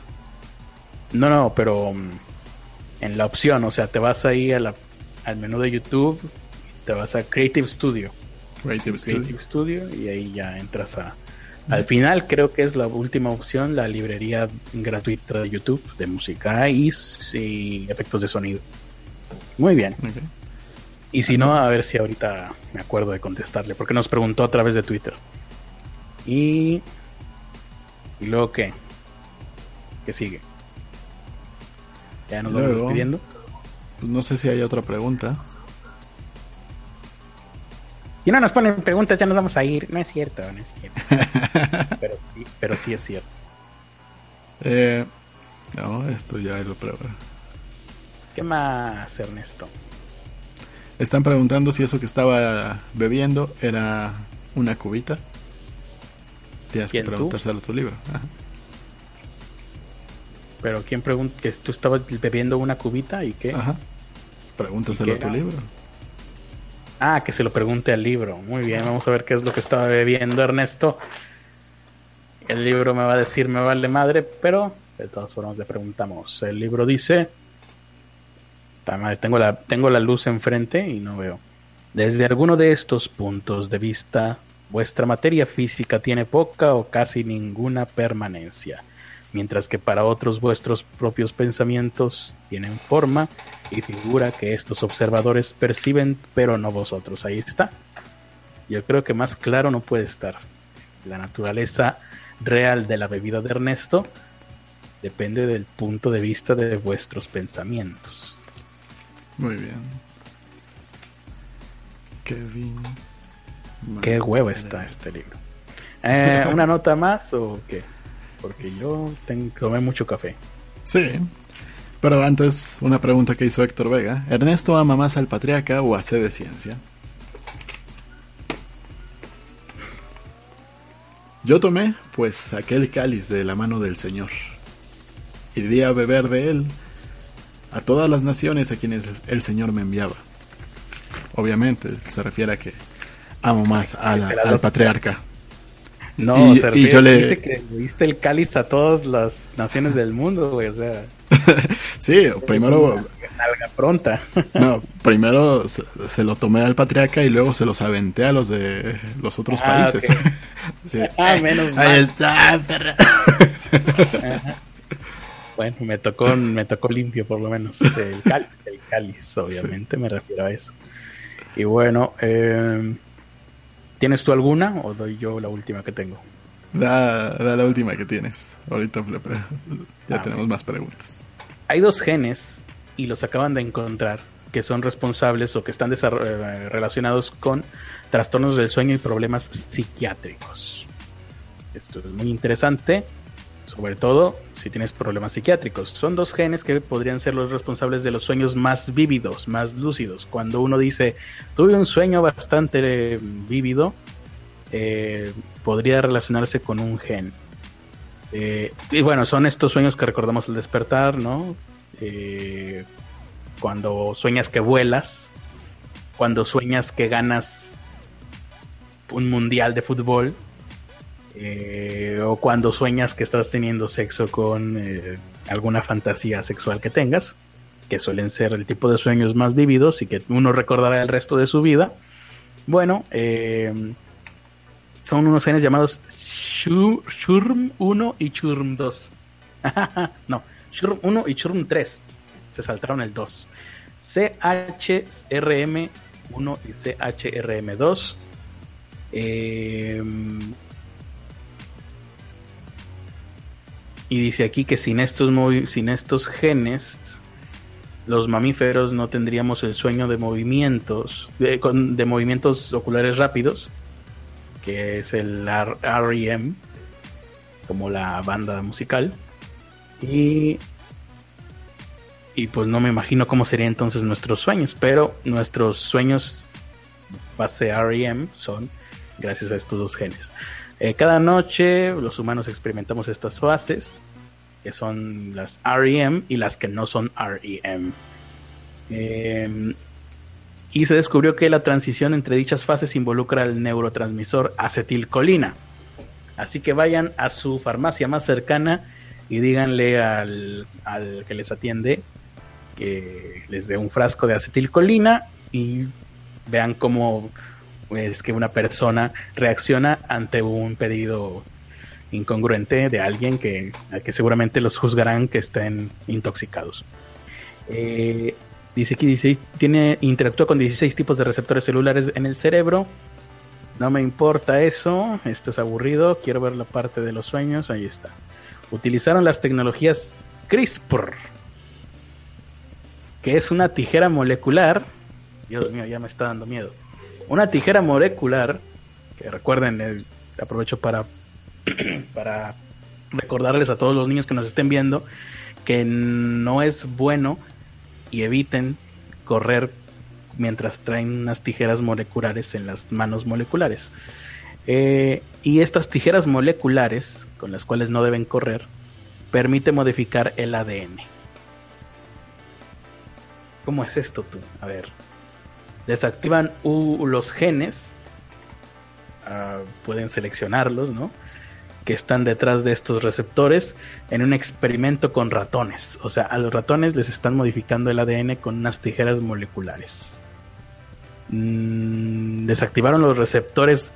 B: No, no, pero mm, en la opción, o sea, te vas ahí a la, al menú de YouTube, te vas a Creative Studio.
A: Creative,
B: Studio. y ahí ya entras a... Al final creo que es la última opción, la librería gratuita de YouTube de música y, efectos de sonido. Muy bien. Y si no, a ver si ahorita me acuerdo de contestarle, porque nos preguntó a través de Twitter. Y ¿Y luego qué? ¿Qué sigue? ¿Ya nos vamos despidiendo?
A: Pues no sé si hay otra pregunta.
B: Si no nos ponen preguntas, ya nos vamos a ir. No es cierto, no es cierto. pero, sí, pero sí es cierto.
A: Eh, no, esto ya lo prueba.
B: ¿Qué más, Ernesto?
A: Están preguntando si eso que estaba bebiendo era una cubita. Tienes que preguntárselo a tu libro.
B: Pero ¿quién pregunta que tú estabas bebiendo una cubita y qué? Ajá.
A: Pregúntaselo a tu libro.
B: Ah, que se lo pregunte al libro. Muy bien, vamos a ver qué es lo que estaba bebiendo Ernesto. El libro me va a decir me vale madre, pero de todas formas le preguntamos. El libro dice... Tengo la, tengo la luz enfrente y no veo. Desde alguno de estos puntos de vista, Vuestra materia física tiene poca o casi ninguna permanencia, mientras que para otros vuestros propios pensamientos tienen forma y figura que estos observadores perciben, pero no vosotros. Ahí está. Yo creo que más claro no puede estar. La naturaleza real de la bebida de Ernesto depende del punto de vista de vuestros pensamientos.
A: Muy bien. Kevin.
B: Qué huevo está este libro. Eh, ¿Una nota más o qué? Porque yo tengo comer mucho café.
A: Sí. Pero antes, una pregunta que hizo Héctor Vega. ¿Ernesto ama más al patriarca o a C de ciencia? Yo tomé, pues, aquel cáliz de la mano del Señor. Y di a beber de él a todas las naciones a quienes el Señor me enviaba. Obviamente, se refiere a que amo más al patriarca.
B: No, y, se yo le... dice que le diste el cáliz a todas las naciones del mundo, güey, o sea.
A: sí, primero.
B: Alga pronta.
A: no, primero se, lo tomé al patriarca y luego se los aventé a los de los otros ah, países.
B: Ah, menos mal.
A: Ahí está, perra.
B: bueno, me tocó, me tocó limpio por lo menos. El cáliz, el cáliz, obviamente, me refiero a eso. Y bueno, eh ¿Tienes tú alguna o doy yo la última que tengo?
A: Da, la última que tienes. Ahorita ya ah, tenemos más preguntas.
B: Hay dos genes y los acaban de encontrar que son responsables o que están eh, relacionados con trastornos del sueño y problemas psiquiátricos. Esto es muy interesante, sobre todo si tienes problemas psiquiátricos. Son dos genes que podrían ser los responsables de los sueños más vívidos, más lúcidos. Cuando uno dice, tuve un sueño bastante vívido, eh, podría relacionarse con un gen. Eh, y bueno, son estos sueños que recordamos al despertar, ¿no? Eh, cuando sueñas que vuelas, cuando sueñas que ganas un mundial de fútbol, eh, o cuando sueñas que estás teniendo sexo con eh, alguna fantasía sexual que tengas, que suelen ser el tipo de sueños más vividos y que uno recordará el resto de su vida. Bueno, eh, son unos genes llamados Shurm 1 y Shurm 2. no, Shurm 1 y Shurm 3. Se saltaron el 2. CHRM 1 y CHRM 2. Eh, y dice aquí que sin estos, sin estos genes, los mamíferos no tendríamos el sueño de movimientos, de, de movimientos oculares rápidos, que es el REM, como la banda musical. Y, y pues no me imagino cómo serían entonces nuestros sueños, pero nuestros sueños base REM son gracias a estos dos genes. Eh, cada noche los humanos experimentamos estas fases, que son las REM y las que no son REM. Em, y se descubrió que la transición entre dichas fases involucra el neurotransmisor acetilcolina. Así que vayan a su farmacia más cercana y díganle al, al que les atiende que les dé un frasco de acetilcolina y vean cómo es que una persona reacciona ante un pedido incongruente de alguien que, que seguramente los juzgarán que estén intoxicados. Eh, dice que 16, tiene, interactúa con 16 tipos de receptores celulares en el cerebro. No me importa eso, esto es aburrido, quiero ver la parte de los sueños, ahí está. Utilizaron las tecnologías CRISPR, que es una tijera molecular. Dios mío, ya me está dando miedo una tijera molecular, que recuerden, aprovecho para, para recordarles a todos los niños que nos estén viendo que no es bueno y eviten correr mientras traen unas tijeras moleculares en las manos moleculares. Eh, y estas tijeras moleculares, con las cuales no deben correr, permite modificar el ADN. ¿Cómo es esto tú? A ver desactivan los genes, ah, pueden seleccionarlos, ¿no? Que están detrás de estos receptores en un experimento con ratones. O sea, a los ratones les están modificando el ADN con unas tijeras moleculares. Mm, desactivaron los receptores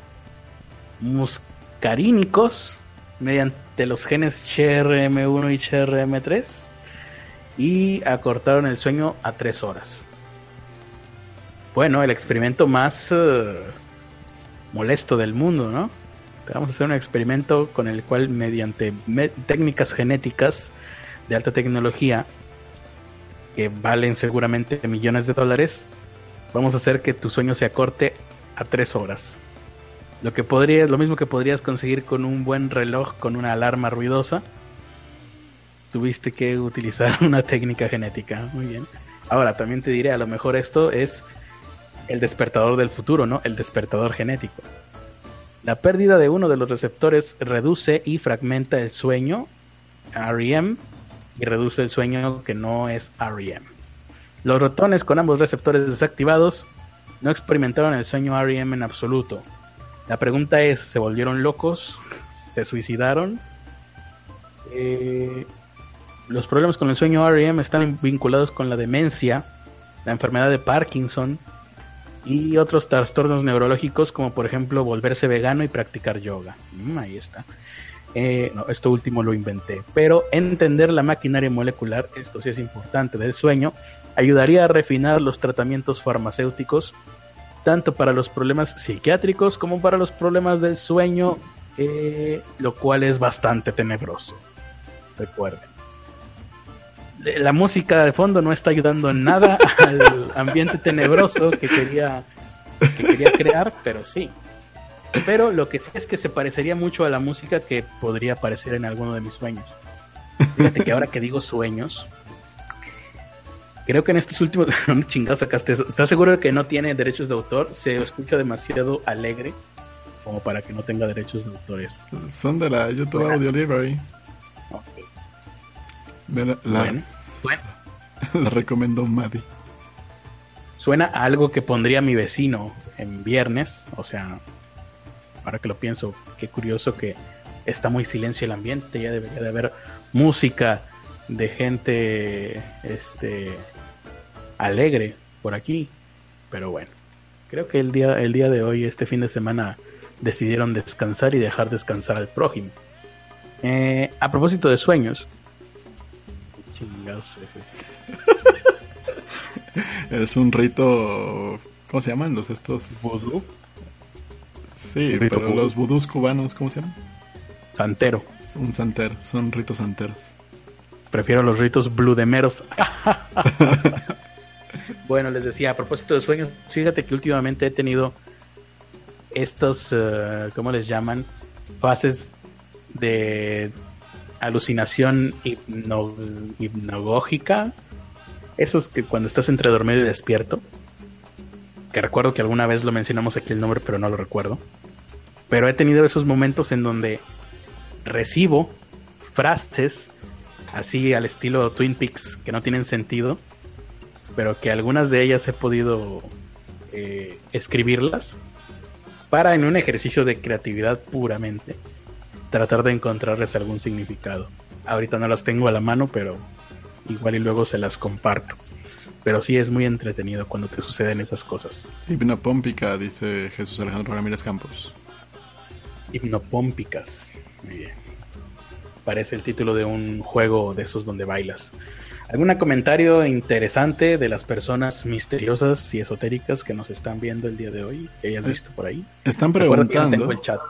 B: muscarínicos mediante los genes CRM1 y CRM3 y acortaron el sueño a 3 horas. Bueno, el experimento más eh, molesto del mundo, ¿no? Vamos a hacer un experimento con el cual mediante técnicas genéticas de alta tecnología que valen seguramente millones de dólares, vamos a hacer que tu sueño se acorte a tres horas. Lo que podrías, lo mismo que podrías conseguir con un buen reloj con una alarma ruidosa, tuviste que utilizar una técnica genética. Muy bien. Ahora también te diré, a lo mejor esto es el despertador del futuro, ¿no? El despertador genético. La pérdida de uno de los receptores reduce y fragmenta el sueño, REM, y reduce el sueño que no es REM. Los ratones con ambos receptores desactivados no experimentaron el sueño REM en absoluto. La pregunta es, ¿se volvieron locos? ¿Se suicidaron? Eh, los problemas con el sueño REM están vinculados con la demencia, la enfermedad de Parkinson, y otros trastornos neurológicos como por ejemplo volverse vegano y practicar yoga. Mm, ahí está. Eh, no, esto último lo inventé. Pero entender la maquinaria molecular, esto sí es importante, del sueño, ayudaría a refinar los tratamientos farmacéuticos, tanto para los problemas psiquiátricos como para los problemas del sueño, eh, lo cual es bastante tenebroso. Recuerden la música de fondo no está ayudando en nada al ambiente tenebroso que quería, que quería crear, pero sí. Pero lo que sí es que se parecería mucho a la música que podría aparecer en alguno de mis sueños. Fíjate que ahora que digo sueños, creo que en estos últimos. ¿Dónde chingados sacaste eso? ¿Estás seguro de que no tiene derechos de autor? Se escucha demasiado alegre como para que no tenga derechos de autor eso.
A: Son de la YouTube Audio Library. De la, las,
B: Bueno,
A: la recomendó Maddie.
B: Suena a algo que pondría mi vecino en viernes. O sea, ahora que lo pienso, qué curioso que está muy silencio el ambiente. Ya debería de haber música de gente este alegre por aquí. Pero bueno, creo que el día, el día de hoy, este fin de semana, decidieron descansar y dejar descansar al prójimo. Eh, a propósito de sueños. Chingados,
A: Es un rito. ¿Cómo se llaman los estos?
B: ¿Vudú?
A: Sí,
B: Rito
A: pero
B: vudú.
A: los vudús cubanos, ¿cómo se llaman?
B: Santero.
A: Un son ritos santeros.
B: Prefiero los ritos bludemeros. bueno, les decía, a propósito de sueños, fíjate que últimamente he tenido estos, eh, ¿cómo les llaman? Fases de alucinación hipno- hipnagógica. Esos que cuando estás entre dormido y despierto. Que recuerdo que alguna vez lo mencionamos aquí el nombre, pero no lo recuerdo. Pero he tenido esos momentos en donde recibo frases así al estilo Twin Peaks que no tienen sentido, pero que algunas de ellas he podido eh, escribirlas para en un ejercicio de creatividad puramente tratar de encontrarles algún significado. Ahorita no las tengo a la mano, pero igual y luego se las comparto. Pero sí es muy entretenido cuando te suceden esas cosas.
A: Hipnopómpica, dice Jesús Alejandro Ramírez Campos.
B: Hipnopómpicas. Muy bien. Parece el título de un juego de esos donde bailas. ¿Algún comentario interesante de las personas misteriosas y esotéricas que nos están viendo el día de hoy? Que hayas visto por ahí.
A: Están preguntando,
B: tengo el chat.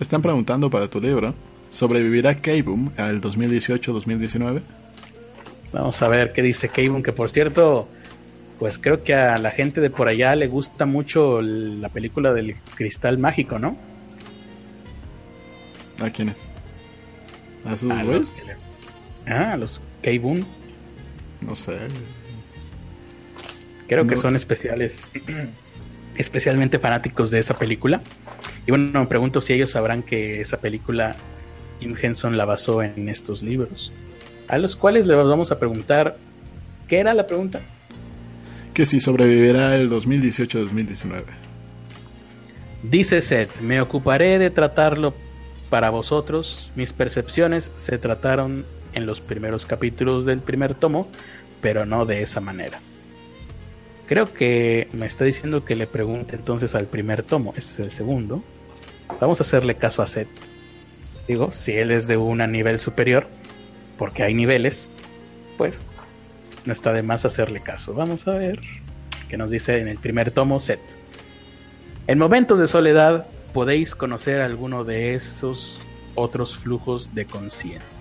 A: Están preguntando para tu libro, ¿sobrevivirá K-Boom al 2018-2019?
B: Vamos a ver qué dice Kevin, que por cierto, pues creo que a la gente de por allá le gusta mucho la película del cristal mágico, ¿no?
A: ¿A quiénes? ¿A sus
B: A los, ah, a los Kevin.
A: No sé.
B: Creo que son especiales, especialmente fanáticos de esa película. Y bueno, me pregunto si ellos sabrán que esa película Jim Henson la basó en estos libros. A los cuales les vamos a preguntar, ¿qué era la pregunta?
A: Que si sobrevivirá el 2018-2019.
B: Dice Seth, me ocuparé de tratarlo para vosotros. Mis percepciones se trataron en los primeros capítulos del primer tomo, pero no de esa manera. Creo que me está diciendo que le pregunte entonces al primer tomo, ese es el segundo. Vamos a hacerle caso a Seth. Digo, si él es de un nivel superior, porque hay niveles, pues no está de más hacerle caso. Vamos a ver qué nos dice en el primer tomo Seth. En momentos de soledad podéis conocer alguno de esos otros flujos de conciencia.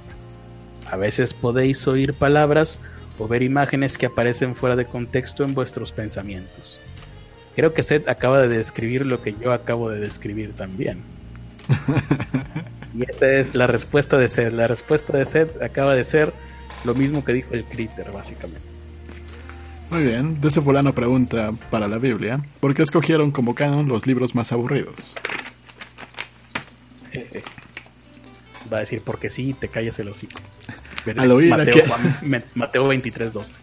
B: A veces podéis oír palabras o ver imágenes que aparecen fuera de contexto en vuestros pensamientos. Creo que Seth acaba de describir lo que yo acabo de describir también. y esa es la respuesta de Seth. La respuesta de Seth acaba de ser lo mismo que dijo el Critter, básicamente.
A: Muy bien, de ese fulano pregunta para la Biblia, ¿por qué escogieron como canon los libros más aburridos?
B: Va a decir porque sí, te callas el hocico.
A: Al oír
B: Mateo,
A: aquel-
B: Mateo 23, 12.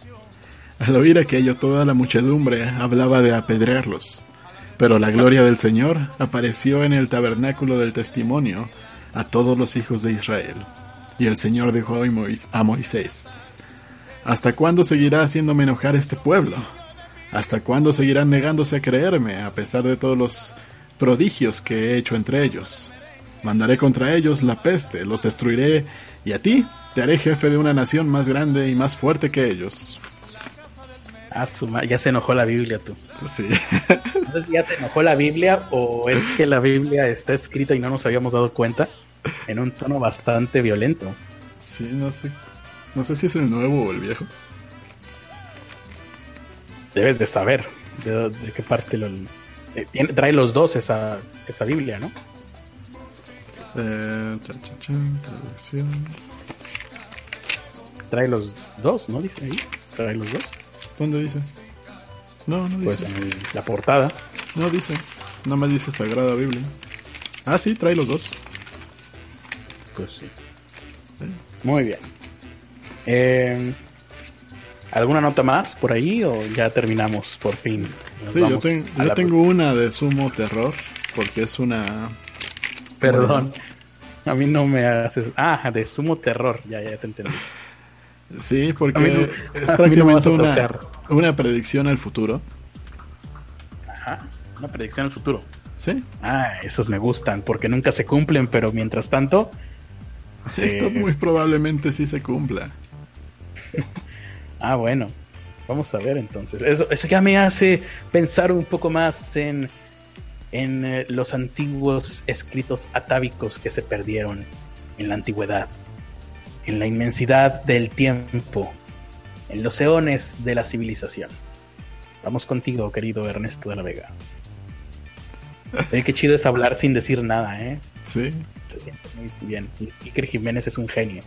A: Al oír aquello, toda la muchedumbre hablaba de apedrearlos. Pero la gloria del Señor apareció en el tabernáculo del testimonio a todos los hijos de Israel. Y el Señor dijo a Mois- a Moisés, ¿Hasta cuándo seguirá haciéndome enojar este pueblo? ¿Hasta cuándo seguirán negándose a creerme a pesar de todos los prodigios que he hecho entre ellos? Mandaré contra ellos la peste, los destruiré, y a ti te haré jefe de una nación más grande y más fuerte que ellos.
B: Ah, ya se enojó la Biblia tú.
A: Sí.
B: Entonces ya se enojó la Biblia o es que la Biblia está escrita y no nos habíamos dado cuenta en un tono bastante violento.
A: Sí, no sé. No sé si es el nuevo o el viejo.
B: Debes de saber de, de qué parte lo... Eh, trae los dos esa, esa Biblia, ¿no?
A: Eh,
B: trae los dos, ¿no? Dice ahí. Trae los dos.
A: ¿Dónde dice? No, no
B: pues
A: dice.
B: Pues en la portada.
A: No dice. Nada más dice Sagrada Biblia. Ah, sí, trae los dos.
B: Pues sí. Muy bien. Eh, ¿Alguna nota más por ahí o ya terminamos por fin?
A: sí, yo, tengo una de sumo terror porque es una...
B: Perdón. A mí no me haces... Ah, de sumo terror. Ya, ya te entendí.
A: Sí, porque es prácticamente una, una predicción al futuro.
B: Ajá, una predicción al futuro.
A: Sí.
B: Ah, esas me gustan porque nunca se cumplen, pero mientras tanto...
A: Esto muy probablemente sí se cumpla.
B: ah, bueno. Vamos a ver entonces. Eso, eso ya me hace pensar un poco más en, en eh, los antiguos escritos atávicos que se perdieron en la antigüedad en la inmensidad del tiempo, en los eones de la civilización. Vamos contigo, querido Ernesto de la Vega. qué chido es hablar sin decir nada, ¿eh?
A: Sí.
B: Se siente muy bien. Iker Jiménez es un genio.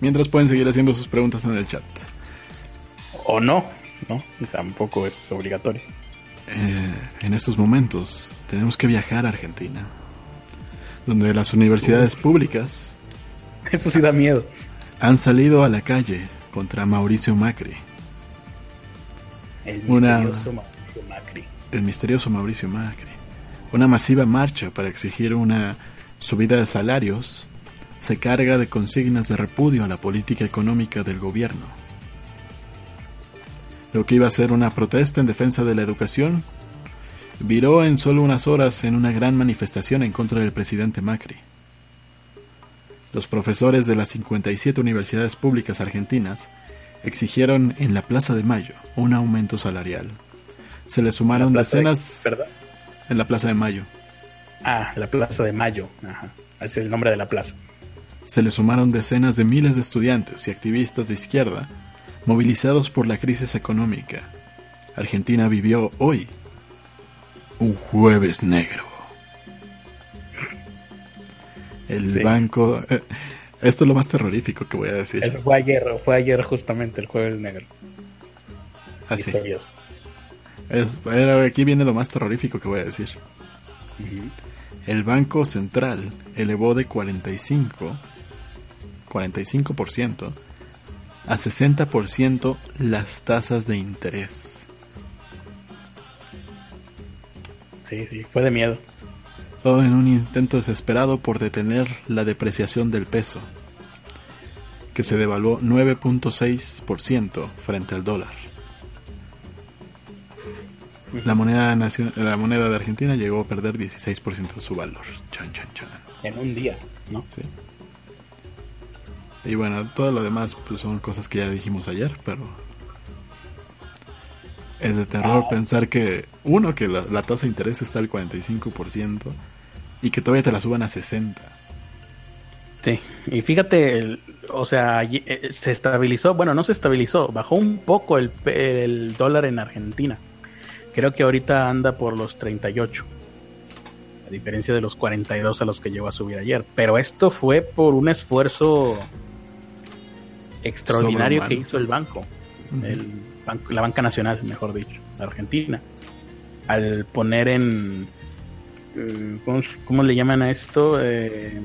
A: Mientras pueden seguir haciendo sus preguntas en el chat.
B: O no, ¿no? Tampoco es obligatorio.
A: Eh, en estos momentos tenemos que viajar a Argentina donde las universidades públicas
B: eso sí da miedo
A: han salido a la calle contra Mauricio Macri.
B: El misterioso Mauricio Macri.
A: El misterioso Mauricio Macri. Una masiva marcha para exigir una subida de salarios se carga de consignas de repudio a la política económica del gobierno. Lo que iba a ser una protesta en defensa de la educación viró en solo unas horas en una gran manifestación en contra del presidente Macri. Los profesores de las 57 universidades públicas argentinas exigieron en la Plaza de Mayo un aumento salarial. Se le sumaron decenas... En la Plaza de Mayo.
B: Ah, la Plaza de Mayo. Ajá. Es el nombre de la plaza.
A: Se le sumaron decenas de miles de estudiantes y activistas de izquierda movilizados por la crisis económica. Argentina vivió hoy un jueves negro. El banco... Eh, esto es lo más terrorífico que voy a decir.
B: fue ayer, fue ayer justamente el jueves negro.
A: Así. Es, aquí viene lo más terrorífico que voy a decir. El Banco Central elevó de 45, 45% a 60% las tasas de interés.
B: Sí, sí, fue de miedo.
A: Todo en un intento desesperado por detener la depreciación del peso, que se devaluó 9.6% frente al dólar. La moneda, la moneda de Argentina llegó a perder 16% de su valor.
B: En un día, ¿no?
A: Sí. Y bueno, todo lo demás pues, son cosas que ya dijimos ayer, pero es de terror pensar que, uno, que la, tasa de interés está al 45% y que todavía te la suban a 60%.
B: Sí, y fíjate, o sea, eh, se estabilizó, bueno, no se estabilizó, bajó un poco el, el dólar en Argentina. Creo que ahorita anda por los 38, a diferencia de los 42 a los que llegó a subir ayer. Pero esto fue por un esfuerzo extraordinario que hizo el banco. El la banca nacional, mejor dicho, Argentina, al poner en, eh, ¿cómo, le llaman a esto? Eh,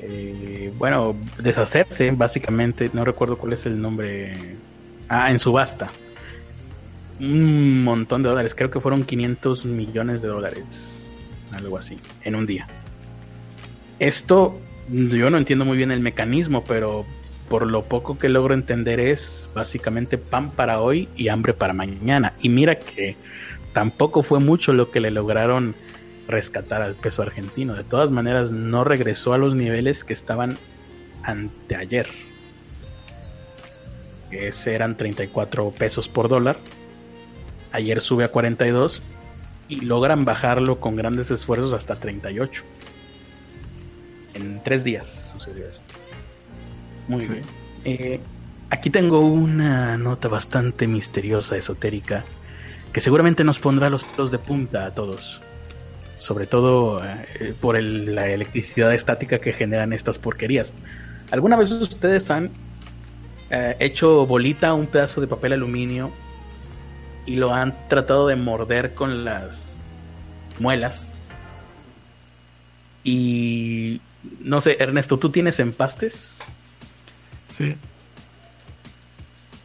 B: eh, bueno, deshacerse, básicamente, no recuerdo cuál es el nombre. Ah, en subasta. Un montón de dólares, creo que fueron 500 millones de dólares, algo así, en un día. Esto, yo no entiendo muy bien el mecanismo, pero por lo poco que logro entender es básicamente pan para hoy y hambre para mañana. Y mira que tampoco fue mucho lo que le lograron rescatar al peso argentino. De todas maneras, no regresó a los niveles que estaban anteayer. Ese eran 34 pesos por dólar. Ayer sube a 42 y logran bajarlo con grandes esfuerzos hasta 38. En tres días sucedió esto. Muy bien. Eh, Aquí tengo una nota bastante misteriosa, esotérica, que seguramente nos pondrá los pelos de punta a todos. Sobre todo eh, por la electricidad estática que generan estas porquerías. ¿Alguna vez ustedes han eh, hecho bolita un pedazo de papel aluminio y lo han tratado de morder con las muelas? Y no sé, Ernesto, ¿tú tienes empastes?
A: Sí.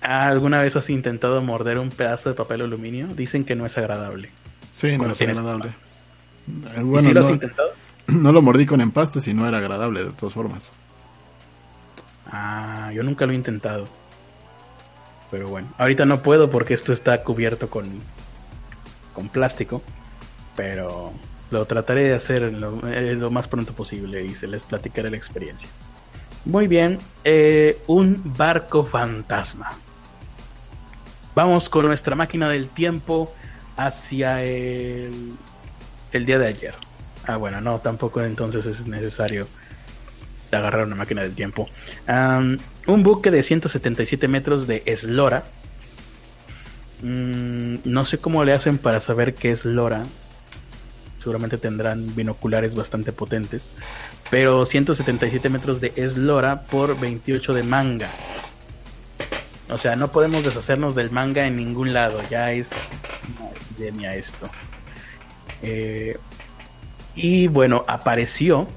B: ¿Alguna vez has intentado morder un pedazo de papel aluminio? Dicen que no es agradable.
A: Sí, no es agradable.
B: Bueno, ¿Y lo has intentado?
A: No lo mordí con empastes y no era agradable de todas formas.
B: Ah, yo nunca lo he intentado. Pero bueno, ahorita no puedo porque esto está cubierto con, con plástico. Pero lo trataré de hacer lo, eh, lo más pronto posible y se les platicaré la experiencia. Muy bien, eh, un barco fantasma. Vamos con nuestra máquina del tiempo hacia el, el día de ayer. Ah, bueno, no, tampoco entonces es necesario agarrar una máquina del tiempo. un buque de 177 metros de eslora. Mm, no sé cómo le hacen para saber qué es lora. Seguramente tendrán binoculares bastante potentes. Pero 177 metros de eslora por 28 de manga. O sea, no podemos deshacernos del manga en ningún lado. Ya es una epidemia esto. Eh, y bueno, apareció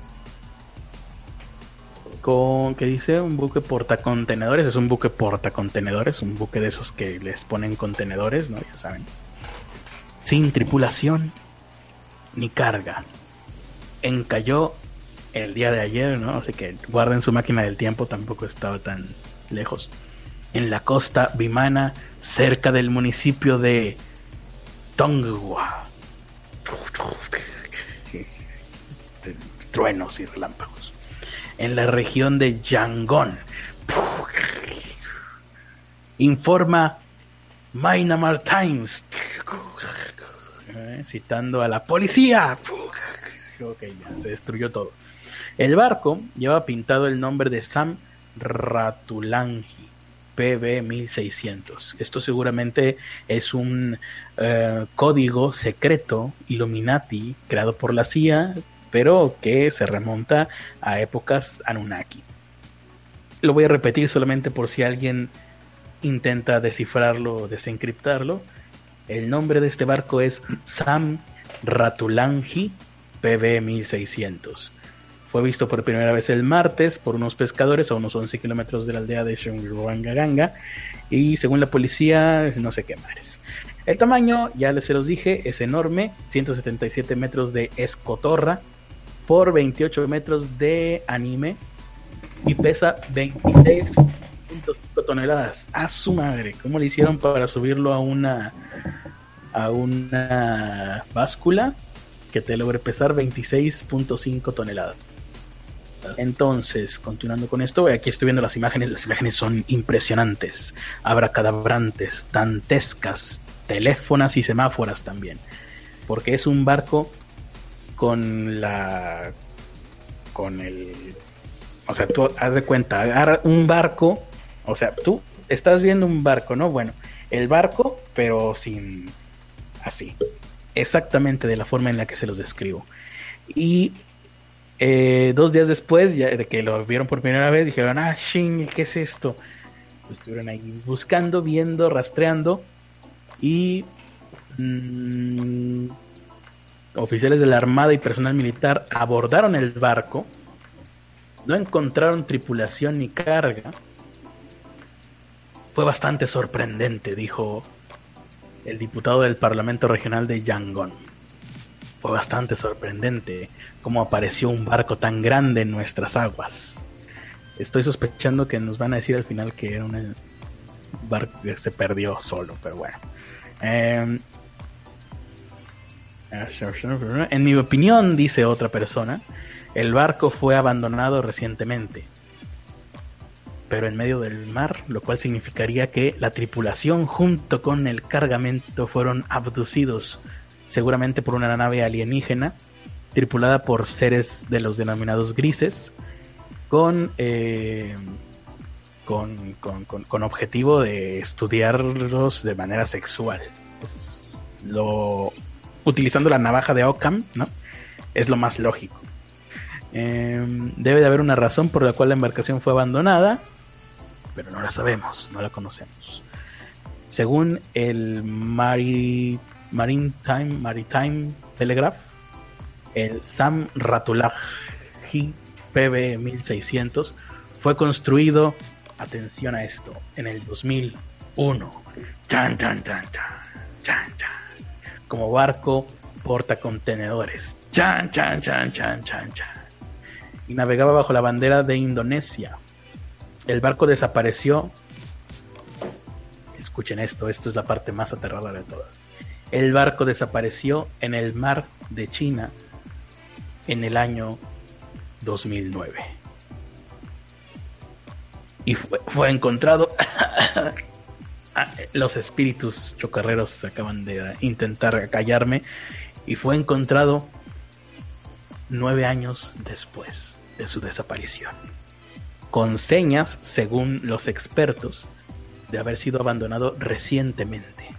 B: con, ¿qué dice? Un buque portacontenedores. Es un buque portacontenedores, un buque de esos que les ponen contenedores, ¿no? Ya saben. Sin tripulación ni carga. Encalló el día de ayer, ¿no? Así que guarden su máquina del tiempo, tampoco estaba tan lejos en la costa Vimana, cerca del municipio de Tongwa. Truenos y relámpagos. En la región de Yangon. Informa Myanmar Times. Eh, citando a la policía. Ok, se destruyó todo. El barco lleva pintado el nombre de Sam Ratulangi PB1600. Esto seguramente es un eh, código secreto Illuminati creado por la CIA, pero que se remonta a épocas Anunnaki. Lo voy a repetir solamente por si alguien intenta descifrarlo o desencriptarlo. El nombre de este barco es Sam Ratulangi PB1600 fue visto por primera vez el martes por unos pescadores a unos 11 kilómetros de la aldea de Shungwangaganga y según la policía, no sé qué mares. El tamaño, ya les se los dije, es enorme, 177 metros de escotorra por 28 metros de anime y pesa 26.5 toneladas. A su madre, ¿cómo le hicieron para subirlo a una a una báscula que te logre pesar 26.5 toneladas? Entonces, continuando con esto, aquí estoy viendo las imágenes. Las imágenes son impresionantes, abracadabrantes, dantescas, teléfonas y semáforas también. Porque es un barco con la. con el. O sea, tú haz de cuenta, agarra un barco. O sea, tú estás viendo un barco, ¿no? Bueno, el barco, pero sin. Así. Exactamente de la forma en la que se los describo. Y eh, dos días después, ya de que lo vieron por primera vez, dijeron, ah, shing, ¿qué es esto? Estuvieron ahí buscando, viendo, rastreando y mm, oficiales de la Armada y personal militar abordaron el barco, no encontraron tripulación ni carga. Fue bastante sorprendente, dijo el diputado del Parlamento Regional de Yangon. Fue bastante sorprendente cómo apareció un barco tan grande en nuestras aguas. Estoy sospechando que nos van a decir al final que era un barco que se perdió solo, pero bueno. Em, en mi opinión, dice otra persona, el barco fue abandonado recientemente, pero en medio del mar, lo cual significaría que la tripulación junto con el cargamento fueron abducidos, seguramente por una nave alienígena tripulada por seres de los denominados grises, con, eh, con, con, objetivo de estudiarlos de manera sexual. Lo, utilizando la navaja de Ockham, ¿no? Es lo más lógico. Em, debe de haber una razón por la cual la embarcación fue abandonada, pero no la sabemos, no la conocemos. Según el Maritime, Maritime Telegraph, el Sam Ratulahi PB 1600 fue construido, atención a esto, en el 2001. Chan, chan, chan, Como barco portacontenedores. Chan, chan, chan, chan, chan, chan. Y navegaba bajo la bandera de Indonesia. El barco desapareció. Escuchen esto, esto es la parte más aterradora de todas. El barco desapareció en el mar de China en el año 2009. Y fue, encontrado... Ah, los espíritus chocarreros acaban de intentar callarme. Y fue encontrado nueve años después de su desaparición. Con señas, según los expertos, de haber sido abandonado recientemente.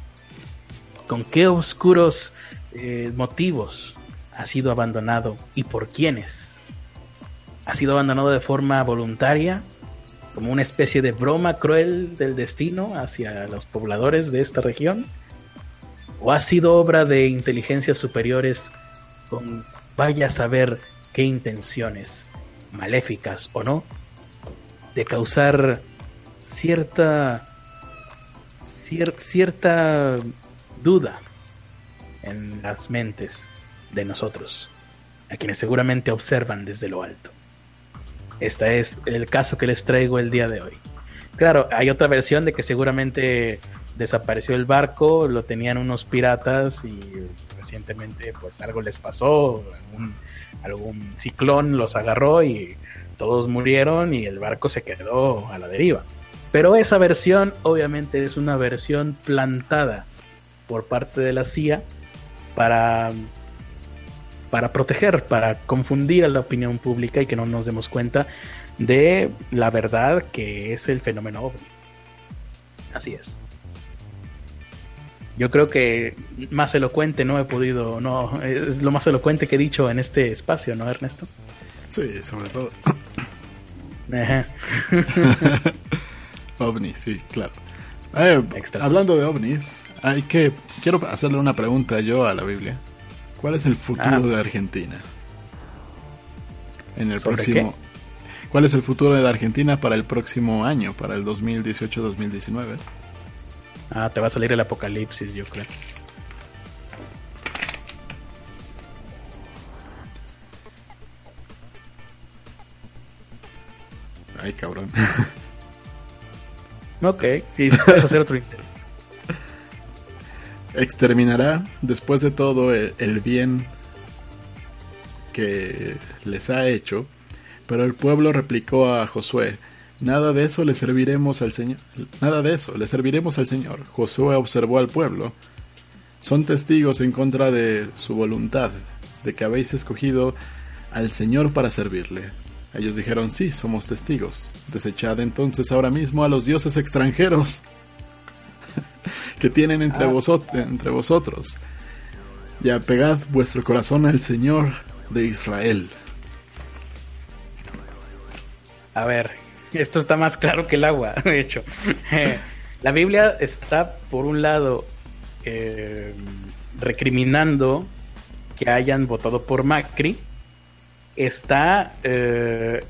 B: ¿Con qué oscuros eh, motivos ha sido abandonado y por quiénes? ¿Ha sido abandonado de forma voluntaria, como una especie de broma cruel del destino hacia los pobladores de esta región? ¿O ha sido obra de inteligencias superiores con vaya a saber qué intenciones, maléficas o no, de causar cierta cierta duda en las mentes de nosotros, a quienes seguramente observan desde lo alto. Este es el caso que les traigo el día de hoy. Claro, hay otra versión de que seguramente desapareció el barco, lo tenían unos piratas y recientemente pues algo les pasó, algún, algún ciclón los agarró y todos murieron y el barco se quedó a la deriva. Pero esa versión obviamente es una versión plantada por parte de la CIA para para proteger, para confundir a la opinión pública y que no nos demos cuenta de la verdad que es el fenómeno ovni. Así es. Yo creo que más elocuente no he podido, no, es lo más elocuente que he dicho en este espacio, ¿no, Ernesto?
A: Sí, sobre todo. ovnis, sí, claro. Eh, hablando de ovnis, hay que quiero hacerle una pregunta yo a la Biblia. ¿Cuál es el futuro ah. de Argentina? En el próximo. ¿Cuál es el futuro de Argentina para el próximo año, para el 2018-2019?
B: Ah, te va a salir el apocalipsis, yo creo.
A: Ay, cabrón.
B: ok, y puedes hacer otro interés
A: exterminará después de todo el, bien que les ha hecho. Pero el pueblo replicó a Josué, nada de eso le serviremos al Señor, nada de eso, le serviremos al Señor. Josué observó al pueblo, son testigos en contra de su voluntad, de que habéis escogido al Señor para servirle. Ellos dijeron, sí, somos testigos. Desechad entonces ahora mismo a los dioses extranjeros que tienen entre, ah. entre vosotros. Y apegad vuestro corazón al Señor de Israel.
B: A ver, esto está más claro que el agua, de hecho. la Biblia está, por un lado, eh, recriminando que hayan votado por Macri. Está eh,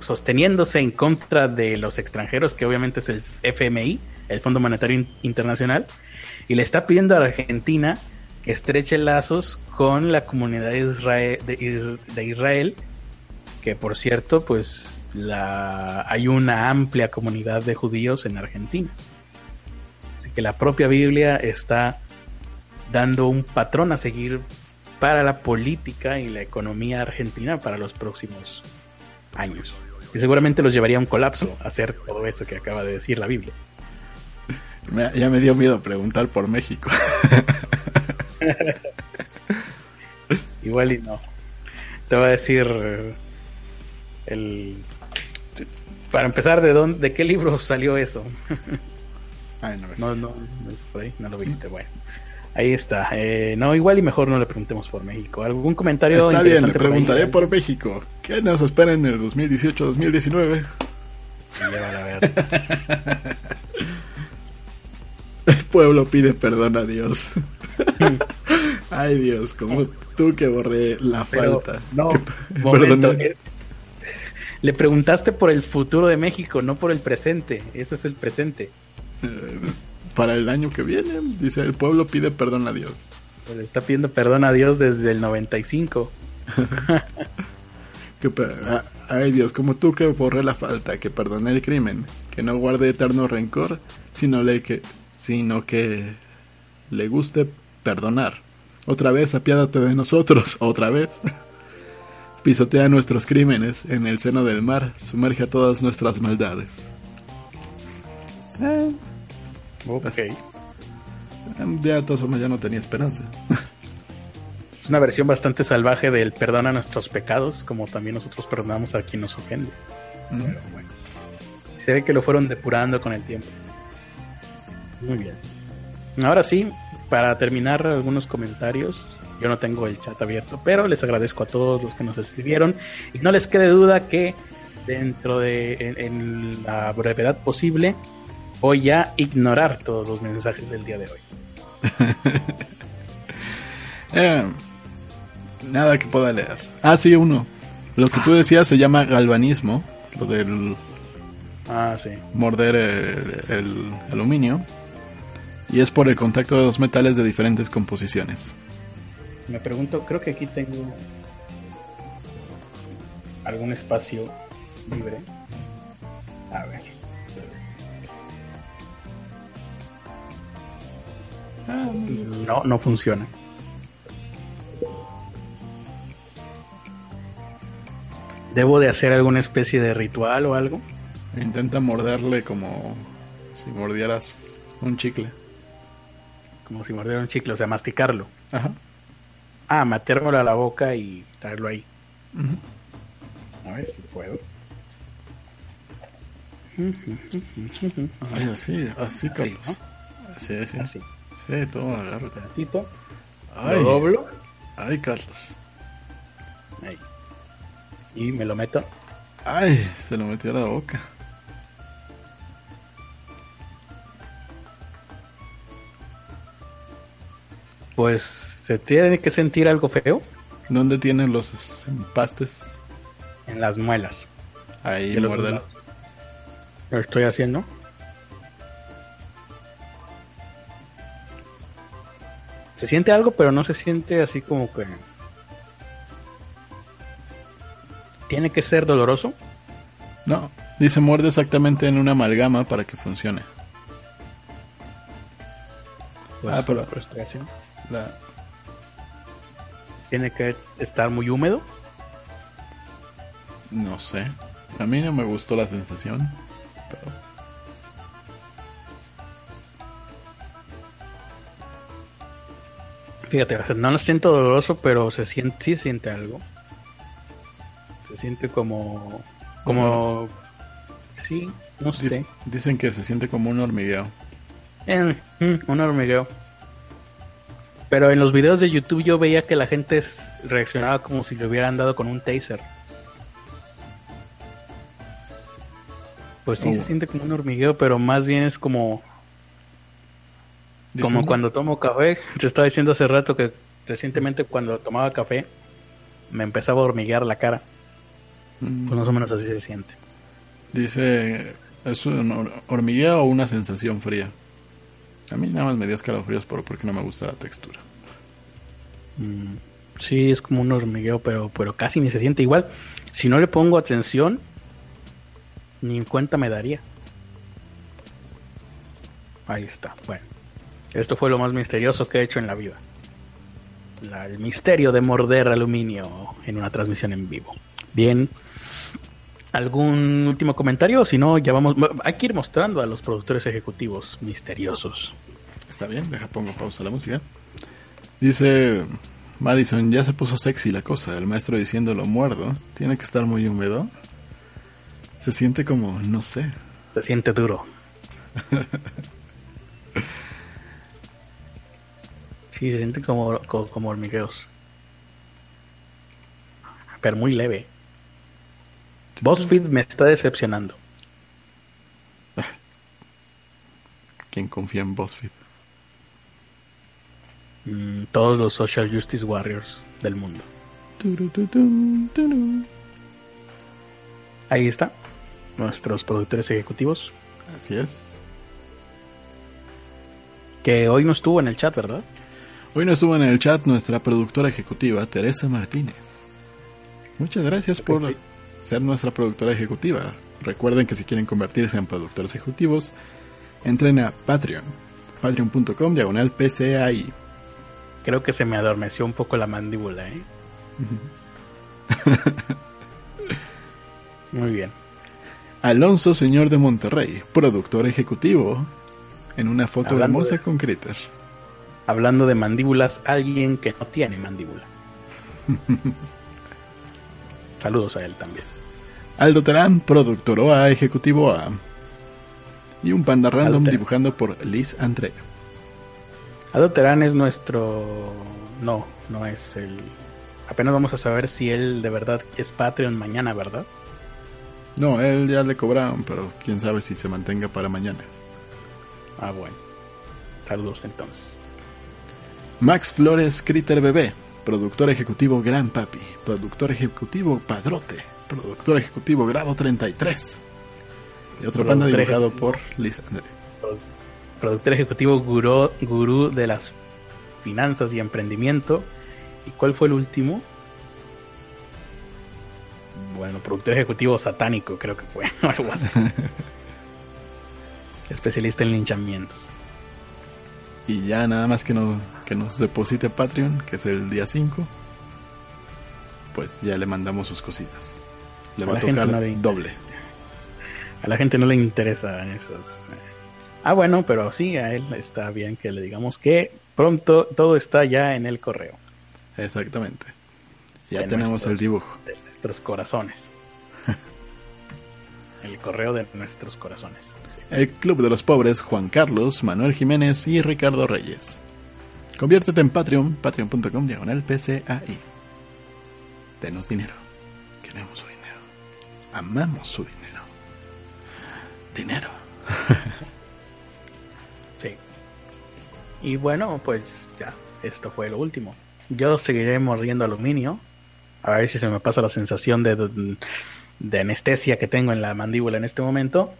B: sosteniéndose en contra de los extranjeros, que obviamente es el FMI, el Fondo Monetario Internacional, y le está pidiendo a Argentina que estreche lazos con la comunidad de Israel, que por cierto, pues la, hay una amplia comunidad de judíos en Argentina. Así que la propia Biblia está dando un patrón a seguir para la política y la economía argentina para los próximos años. Y seguramente los llevaría a un colapso hacer todo eso que acaba de decir la Biblia
A: ya me dio miedo preguntar por México.
B: Igual y no. Te voy a decir eh, el Para empezar, ¿de dónde, de qué libro salió eso?
A: Ay, no,
B: no, no, no, no lo viste. Bueno, ahí está. Eh, no, igual y mejor no le preguntemos por México. ¿Algún comentario?
A: Está bien, le preguntaré por, México. ¿Qué nos espera en el 2018-2019?
B: Sí, ya a ver.
A: El pueblo pide perdón a Dios. Ay Dios, como tú que borré la falta.
B: No, momento, eh, le preguntaste por el futuro de México, no por el presente. Ese es el presente.
A: Para el año que viene, dice, el pueblo pide perdón a Dios.
B: Pues le está pidiendo perdón a Dios desde el 95.
A: que, ay Dios, como tú que borré la falta, que perdoné el crimen, que no guarde eterno rencor, sino, le que, sino que le guste perdonar. Otra vez, apiádate de nosotros, otra vez pisotea nuestros crímenes en el seno del mar, sumerge a todas nuestras maldades.
B: Eh, ok.
A: Ya de todos ya no tenía esperanza.
B: Es una versión bastante salvaje del perdona nuestros pecados, como también nosotros perdonamos a quien nos ofende. Pero bueno. Se ve que lo fueron depurando con el tiempo. Muy bien. Ahora sí, para terminar algunos comentarios, yo no tengo el chat abierto, pero les agradezco a todos los que nos escribieron y no les quede duda que dentro de en, la brevedad posible voy a ignorar todos los mensajes del día de hoy.
A: Eh, nada que pueda leer. Ah, sí, uno. Lo que tú decías se llama galvanismo, lo del
B: ah, sí.
A: morder el aluminio. Y es por el contacto de los metales de diferentes composiciones.
B: Me pregunto, creo que aquí tengo algún espacio libre. A ver. No, no funciona. ¿Debo de hacer alguna especie de ritual o algo?
A: Intenta morderle como si mordieras un chicle.
B: Como si mordiera un chicle, o sea, masticarlo.
A: Ajá.
B: Ah, metérmelo a la boca y traerlo ahí. A ver si puedo.
A: Ay, así, así, Carlos. Así, así.
B: Así.
A: Sí, todo agarro.
B: pedacito.
A: Ay,
B: lo doblo.
A: Ay, Carlos.
B: Ahí. Y me lo meto.
A: Ay, se lo metió a la boca.
B: Pues ¿Se tiene que sentir algo feo?
A: ¿Dónde tienen los empastes?
B: En las muelas.
A: Ahí, muérdelo.
B: Lo estoy haciendo. Se siente algo, pero no se siente así como que... ¿Tiene que ser doloroso?
A: No, dice muerde exactamente en una amalgama para que funcione.
B: Pues ah, pero. La, tiene que estar muy húmedo.
A: No sé. A mí no me gustó la sensación. Pero...
B: Fíjate, no lo siento doloroso, pero se siente, sí se siente algo. Se siente como, como, sí, no sé.
A: Dicen que se siente como un hormigueo.
B: Eh, mm, un hormigueo. Pero en los videos de YouTube yo veía que la gente reaccionaba como si le hubieran dado con un taser. Pues sí se oh. siente como un hormigueo, pero más bien es como como cuando tomo café. Te estaba diciendo hace rato que recientemente cuando tomaba café me empezaba a hormiguear la cara. Mm. Pues más o menos así se siente.
A: Dice, ¿es un hormigueo o una sensación fría? A mí nada más me dio escalofríos por, porque no me gusta la textura.
B: Mm, sí, es como un hormigueo, pero, pero casi ni se siente igual. Si no le pongo atención, ni en cuenta me daría. Ahí está. Bueno, esto fue lo más misterioso que he hecho en la vida. el misterio de morder aluminio en una transmisión en vivo. Bien. ¿Algún último comentario? Si no, ya vamos. Hay que ir mostrando a los productores ejecutivos misteriosos.
A: Está bien, deja pongo pausa la música. Dice Madison, ya se puso sexy la cosa. El maestro diciendo lo muerdo. Tiene que estar muy húmedo. Se siente como, no sé.
B: Se siente duro. sí, se siente como, como, como hormigueos. Pero muy leve. BuzzFeed me está decepcionando.
A: ¿Quién confía en BuzzFeed?
B: Mm, todos los social justice warriors del mundo. Ahí está. Nuestros productores ejecutivos.
A: Así es.
B: Que hoy no estuvo en el chat, ¿verdad?
A: Hoy no estuvo en el chat nuestra productora ejecutiva, Teresa Martínez. Muchas gracias por ser nuestra productora ejecutiva. Recuerden que si quieren convertirse en productores ejecutivos, entren a Patreon. Patreon.com diagonal PCAI.
B: Creo que se me adormeció un poco la mandíbula, ¿eh? Muy bien.
A: Alonso Señor de Monterrey, productor ejecutivo, en una foto
B: Hablando
A: hermosa
B: de-
A: con Critter.
B: Hablando de mandíbulas, alguien que no tiene mandíbula. Saludos a él también.
A: Aldo Terán, productor OA, ejecutivo A. Y un panda random dibujando por Liz Andrea.
B: Aldo Terán es nuestro... No, no es el... Apenas vamos a saber si él de verdad es Patreon mañana, ¿verdad?
A: No, él ya le cobraron, pero quién sabe si se mantenga para mañana.
B: Ah, bueno. Saludos entonces.
A: Max Flores Critter Bebé, productor ejecutivo Gran Papi, productor ejecutivo Padrote, productor ejecutivo Grado 33. Y otro panda dibujado por Liz.
B: Productor ejecutivo gurú, gurú de las finanzas y emprendimiento. ¿Y cuál fue el último? Bueno, productor ejecutivo satánico, creo que fue, o algo así. Especialista en linchamientos.
A: Y ya nada más que, no, que nos deposite Patreon, que es el día 5, pues ya le mandamos sus cositas. Le
B: A
A: va a tocar
B: no le
A: doble.
B: A la gente no le interesa esos. eh. Ah, bueno, pero sí, a él está bien que le digamos que pronto todo está ya en el correo
A: Exactamente. Ya
B: De
A: tenemos
B: nuestros-
A: el dibujo.
B: de nuestros corazones. el correo de nuestros corazones.
A: El Club de los Pobres, Juan Carlos, Manuel Jiménez y Ricardo Reyes. Conviértete en Patreon, patreon.com diagonal PCAI. Denos dinero. Queremos su dinero. Amamos su dinero. Dinero.
B: Sí. Y bueno, pues ya, esto fue lo último. Yo seguiré mordiendo aluminio. A ver si se me pasa la sensación de, de anestesia que tengo en la mandíbula en este momento.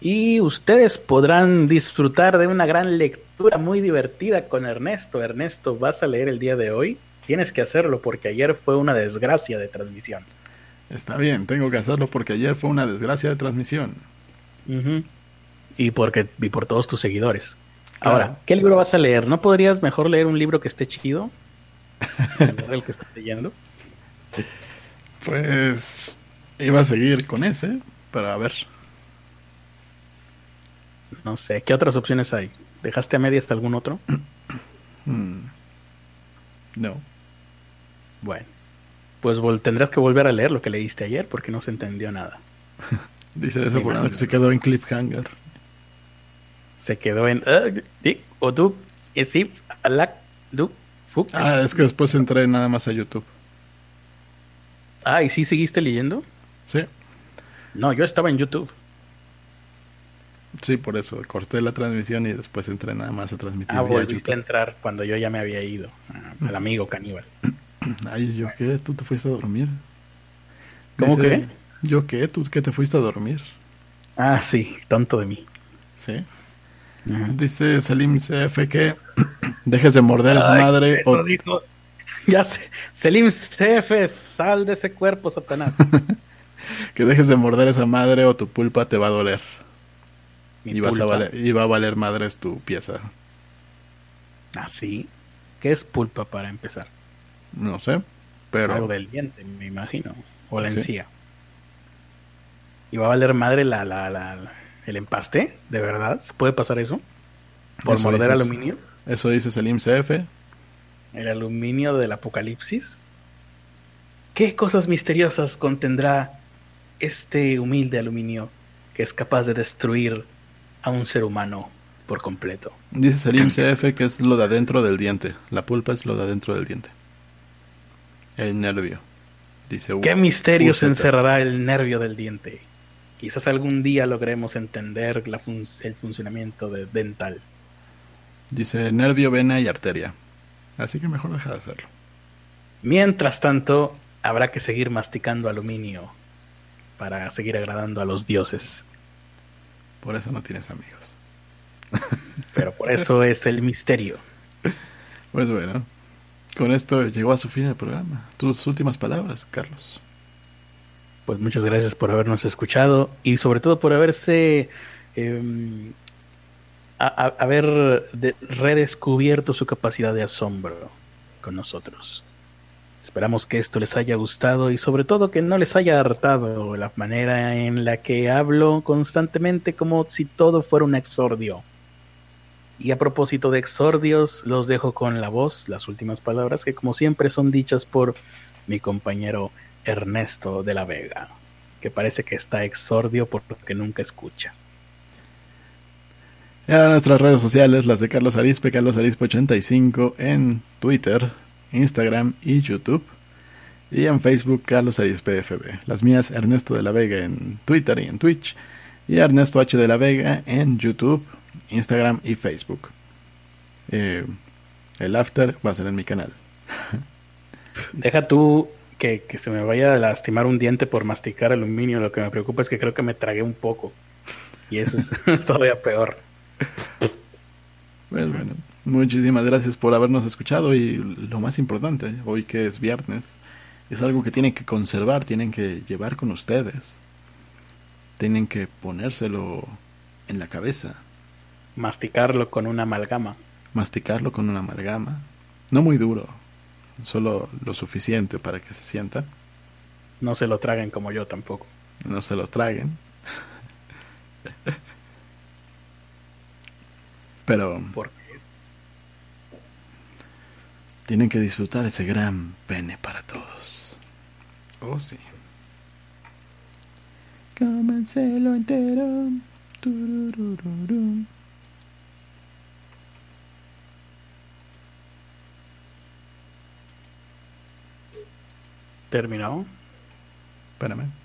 B: Y ustedes podrán disfrutar de una gran lectura muy divertida con Ernesto. Ernesto, ¿vas a leer el día de hoy? Tienes que hacerlo porque ayer fue una desgracia de transmisión.
A: Está bien, tengo que hacerlo porque ayer fue una desgracia de transmisión.
B: Y porque y por todos tus seguidores.
A: Claro.
B: Ahora, ¿qué libro vas a leer? ¿No podrías mejor leer un libro que esté chido? Del que estás leyendo.
A: Pues iba a seguir con ese, pero a ver.
B: No sé, ¿qué otras opciones hay? ¿Dejaste a medias algún otro?
A: Hmm. No.
B: Bueno, pues tendrás que volver a leer lo que leíste ayer porque no se entendió nada.
A: Dice desafortunado que se quedó en cliffhanger.
B: Se quedó en... eh, di, o alac, du, fu.
A: Ah, es que después entré nada más a YouTube.
B: Ah, ¿y sí seguiste leyendo?
A: Sí,
B: No, yo estaba en YouTube.
A: Sí, por eso. Corté la transmisión y después entré nada más a transmitir
B: Ah, volviste a entrar cuando yo ya me había ido. ah, al amigo caníbal.
A: Ay, ¿yo qué? ¿Tú te fuiste a dormir?
B: ¿Cómo
A: Dice,
B: qué?
A: ¿Yo qué? ¿Tú qué te fuiste a dormir?
B: Ah, sí, tonto de mí.
A: Sí.
B: Ajá.
A: Dice Salim CF que dejes de morder a su madre o
B: dijo. Ya sé. Selim CF, sal de ese cuerpo, Satanás.
A: que dejes de morder a esa madre o tu pulpa te va a doler. Y, vas a valer, y va a valer madres tu pieza.
B: Ah, sí. ¿Qué es pulpa para empezar?
A: No sé, pero
B: Algo del diente, me imagino. O la
A: Sí.
B: encía. ¿Y va a valer madre la, la, la, la- el empaste? ¿De verdad? ¿Puede pasar eso? ¿Por
A: Eso
B: morder
A: dices.
B: aluminio?
A: eso dice Salim CF.
B: ¿El aluminio del apocalipsis? ¿Qué cosas misteriosas contendrá este humilde aluminio que es capaz de destruir a un ser humano por completo.
A: Dice Salim CF que es lo de adentro del diente. La pulpa es lo de adentro del diente. El nervio. Dice
B: ¿Qué misterio se encerrará el nervio del diente? Quizás algún día logremos entender el funcionamiento de dental.
A: Dice nervio, vena y arteria. Así que mejor deja de hacerlo.
B: Mientras tanto, habrá que seguir masticando aluminio para seguir agradando a los dioses.
A: Por eso no tienes amigos.
B: Pero por eso es el misterio.
A: Pues bueno, con esto llegó a su fin el programa. Tus últimas palabras, Carlos.
B: Pues muchas gracias por habernos escuchado y sobre todo por haberse eh, haber redescubierto su capacidad de asombro con nosotros. Esperamos que esto les haya gustado y sobre todo que no les haya hartado la manera en la que hablo constantemente como si todo fuera un exordio. Y a propósito de exordios, los dejo con la voz, las últimas palabras que como siempre son dichas por mi compañero Ernesto de la Vega, que parece que está exordio porque nunca escucha.
A: Ya nuestras redes sociales, las de Carlos Arispe, Carlos Arispe 85 en Twitter, Instagram y YouTube. Y en Facebook, Carlos Arispe FB. Las mías, Ernesto de la Vega en Twitter y en Twitch. Y Ernesto H de la Vega en YouTube, Instagram y Facebook. Eh, el after va a ser en mi canal.
B: Deja tú que, que, se me vaya a lastimar un diente por masticar aluminio. Lo que me preocupa es que creo que me tragué un poco. Y eso es todavía peor.
A: Pues bueno, muchísimas gracias por habernos escuchado y lo más importante, hoy que es viernes, es algo que tienen que conservar, tienen que llevar con ustedes, tienen que ponérselo en la cabeza.
B: Masticarlo con una amalgama.
A: Masticarlo con una amalgama, no muy duro, solo lo suficiente para que se sienta.
B: No se lo traguen como yo tampoco.
A: No se lo traguen. Pero. Tienen que disfrutar ese gran pene para todos. Oh, sí. lo entero.
B: ¿Terminó?
A: Espérame.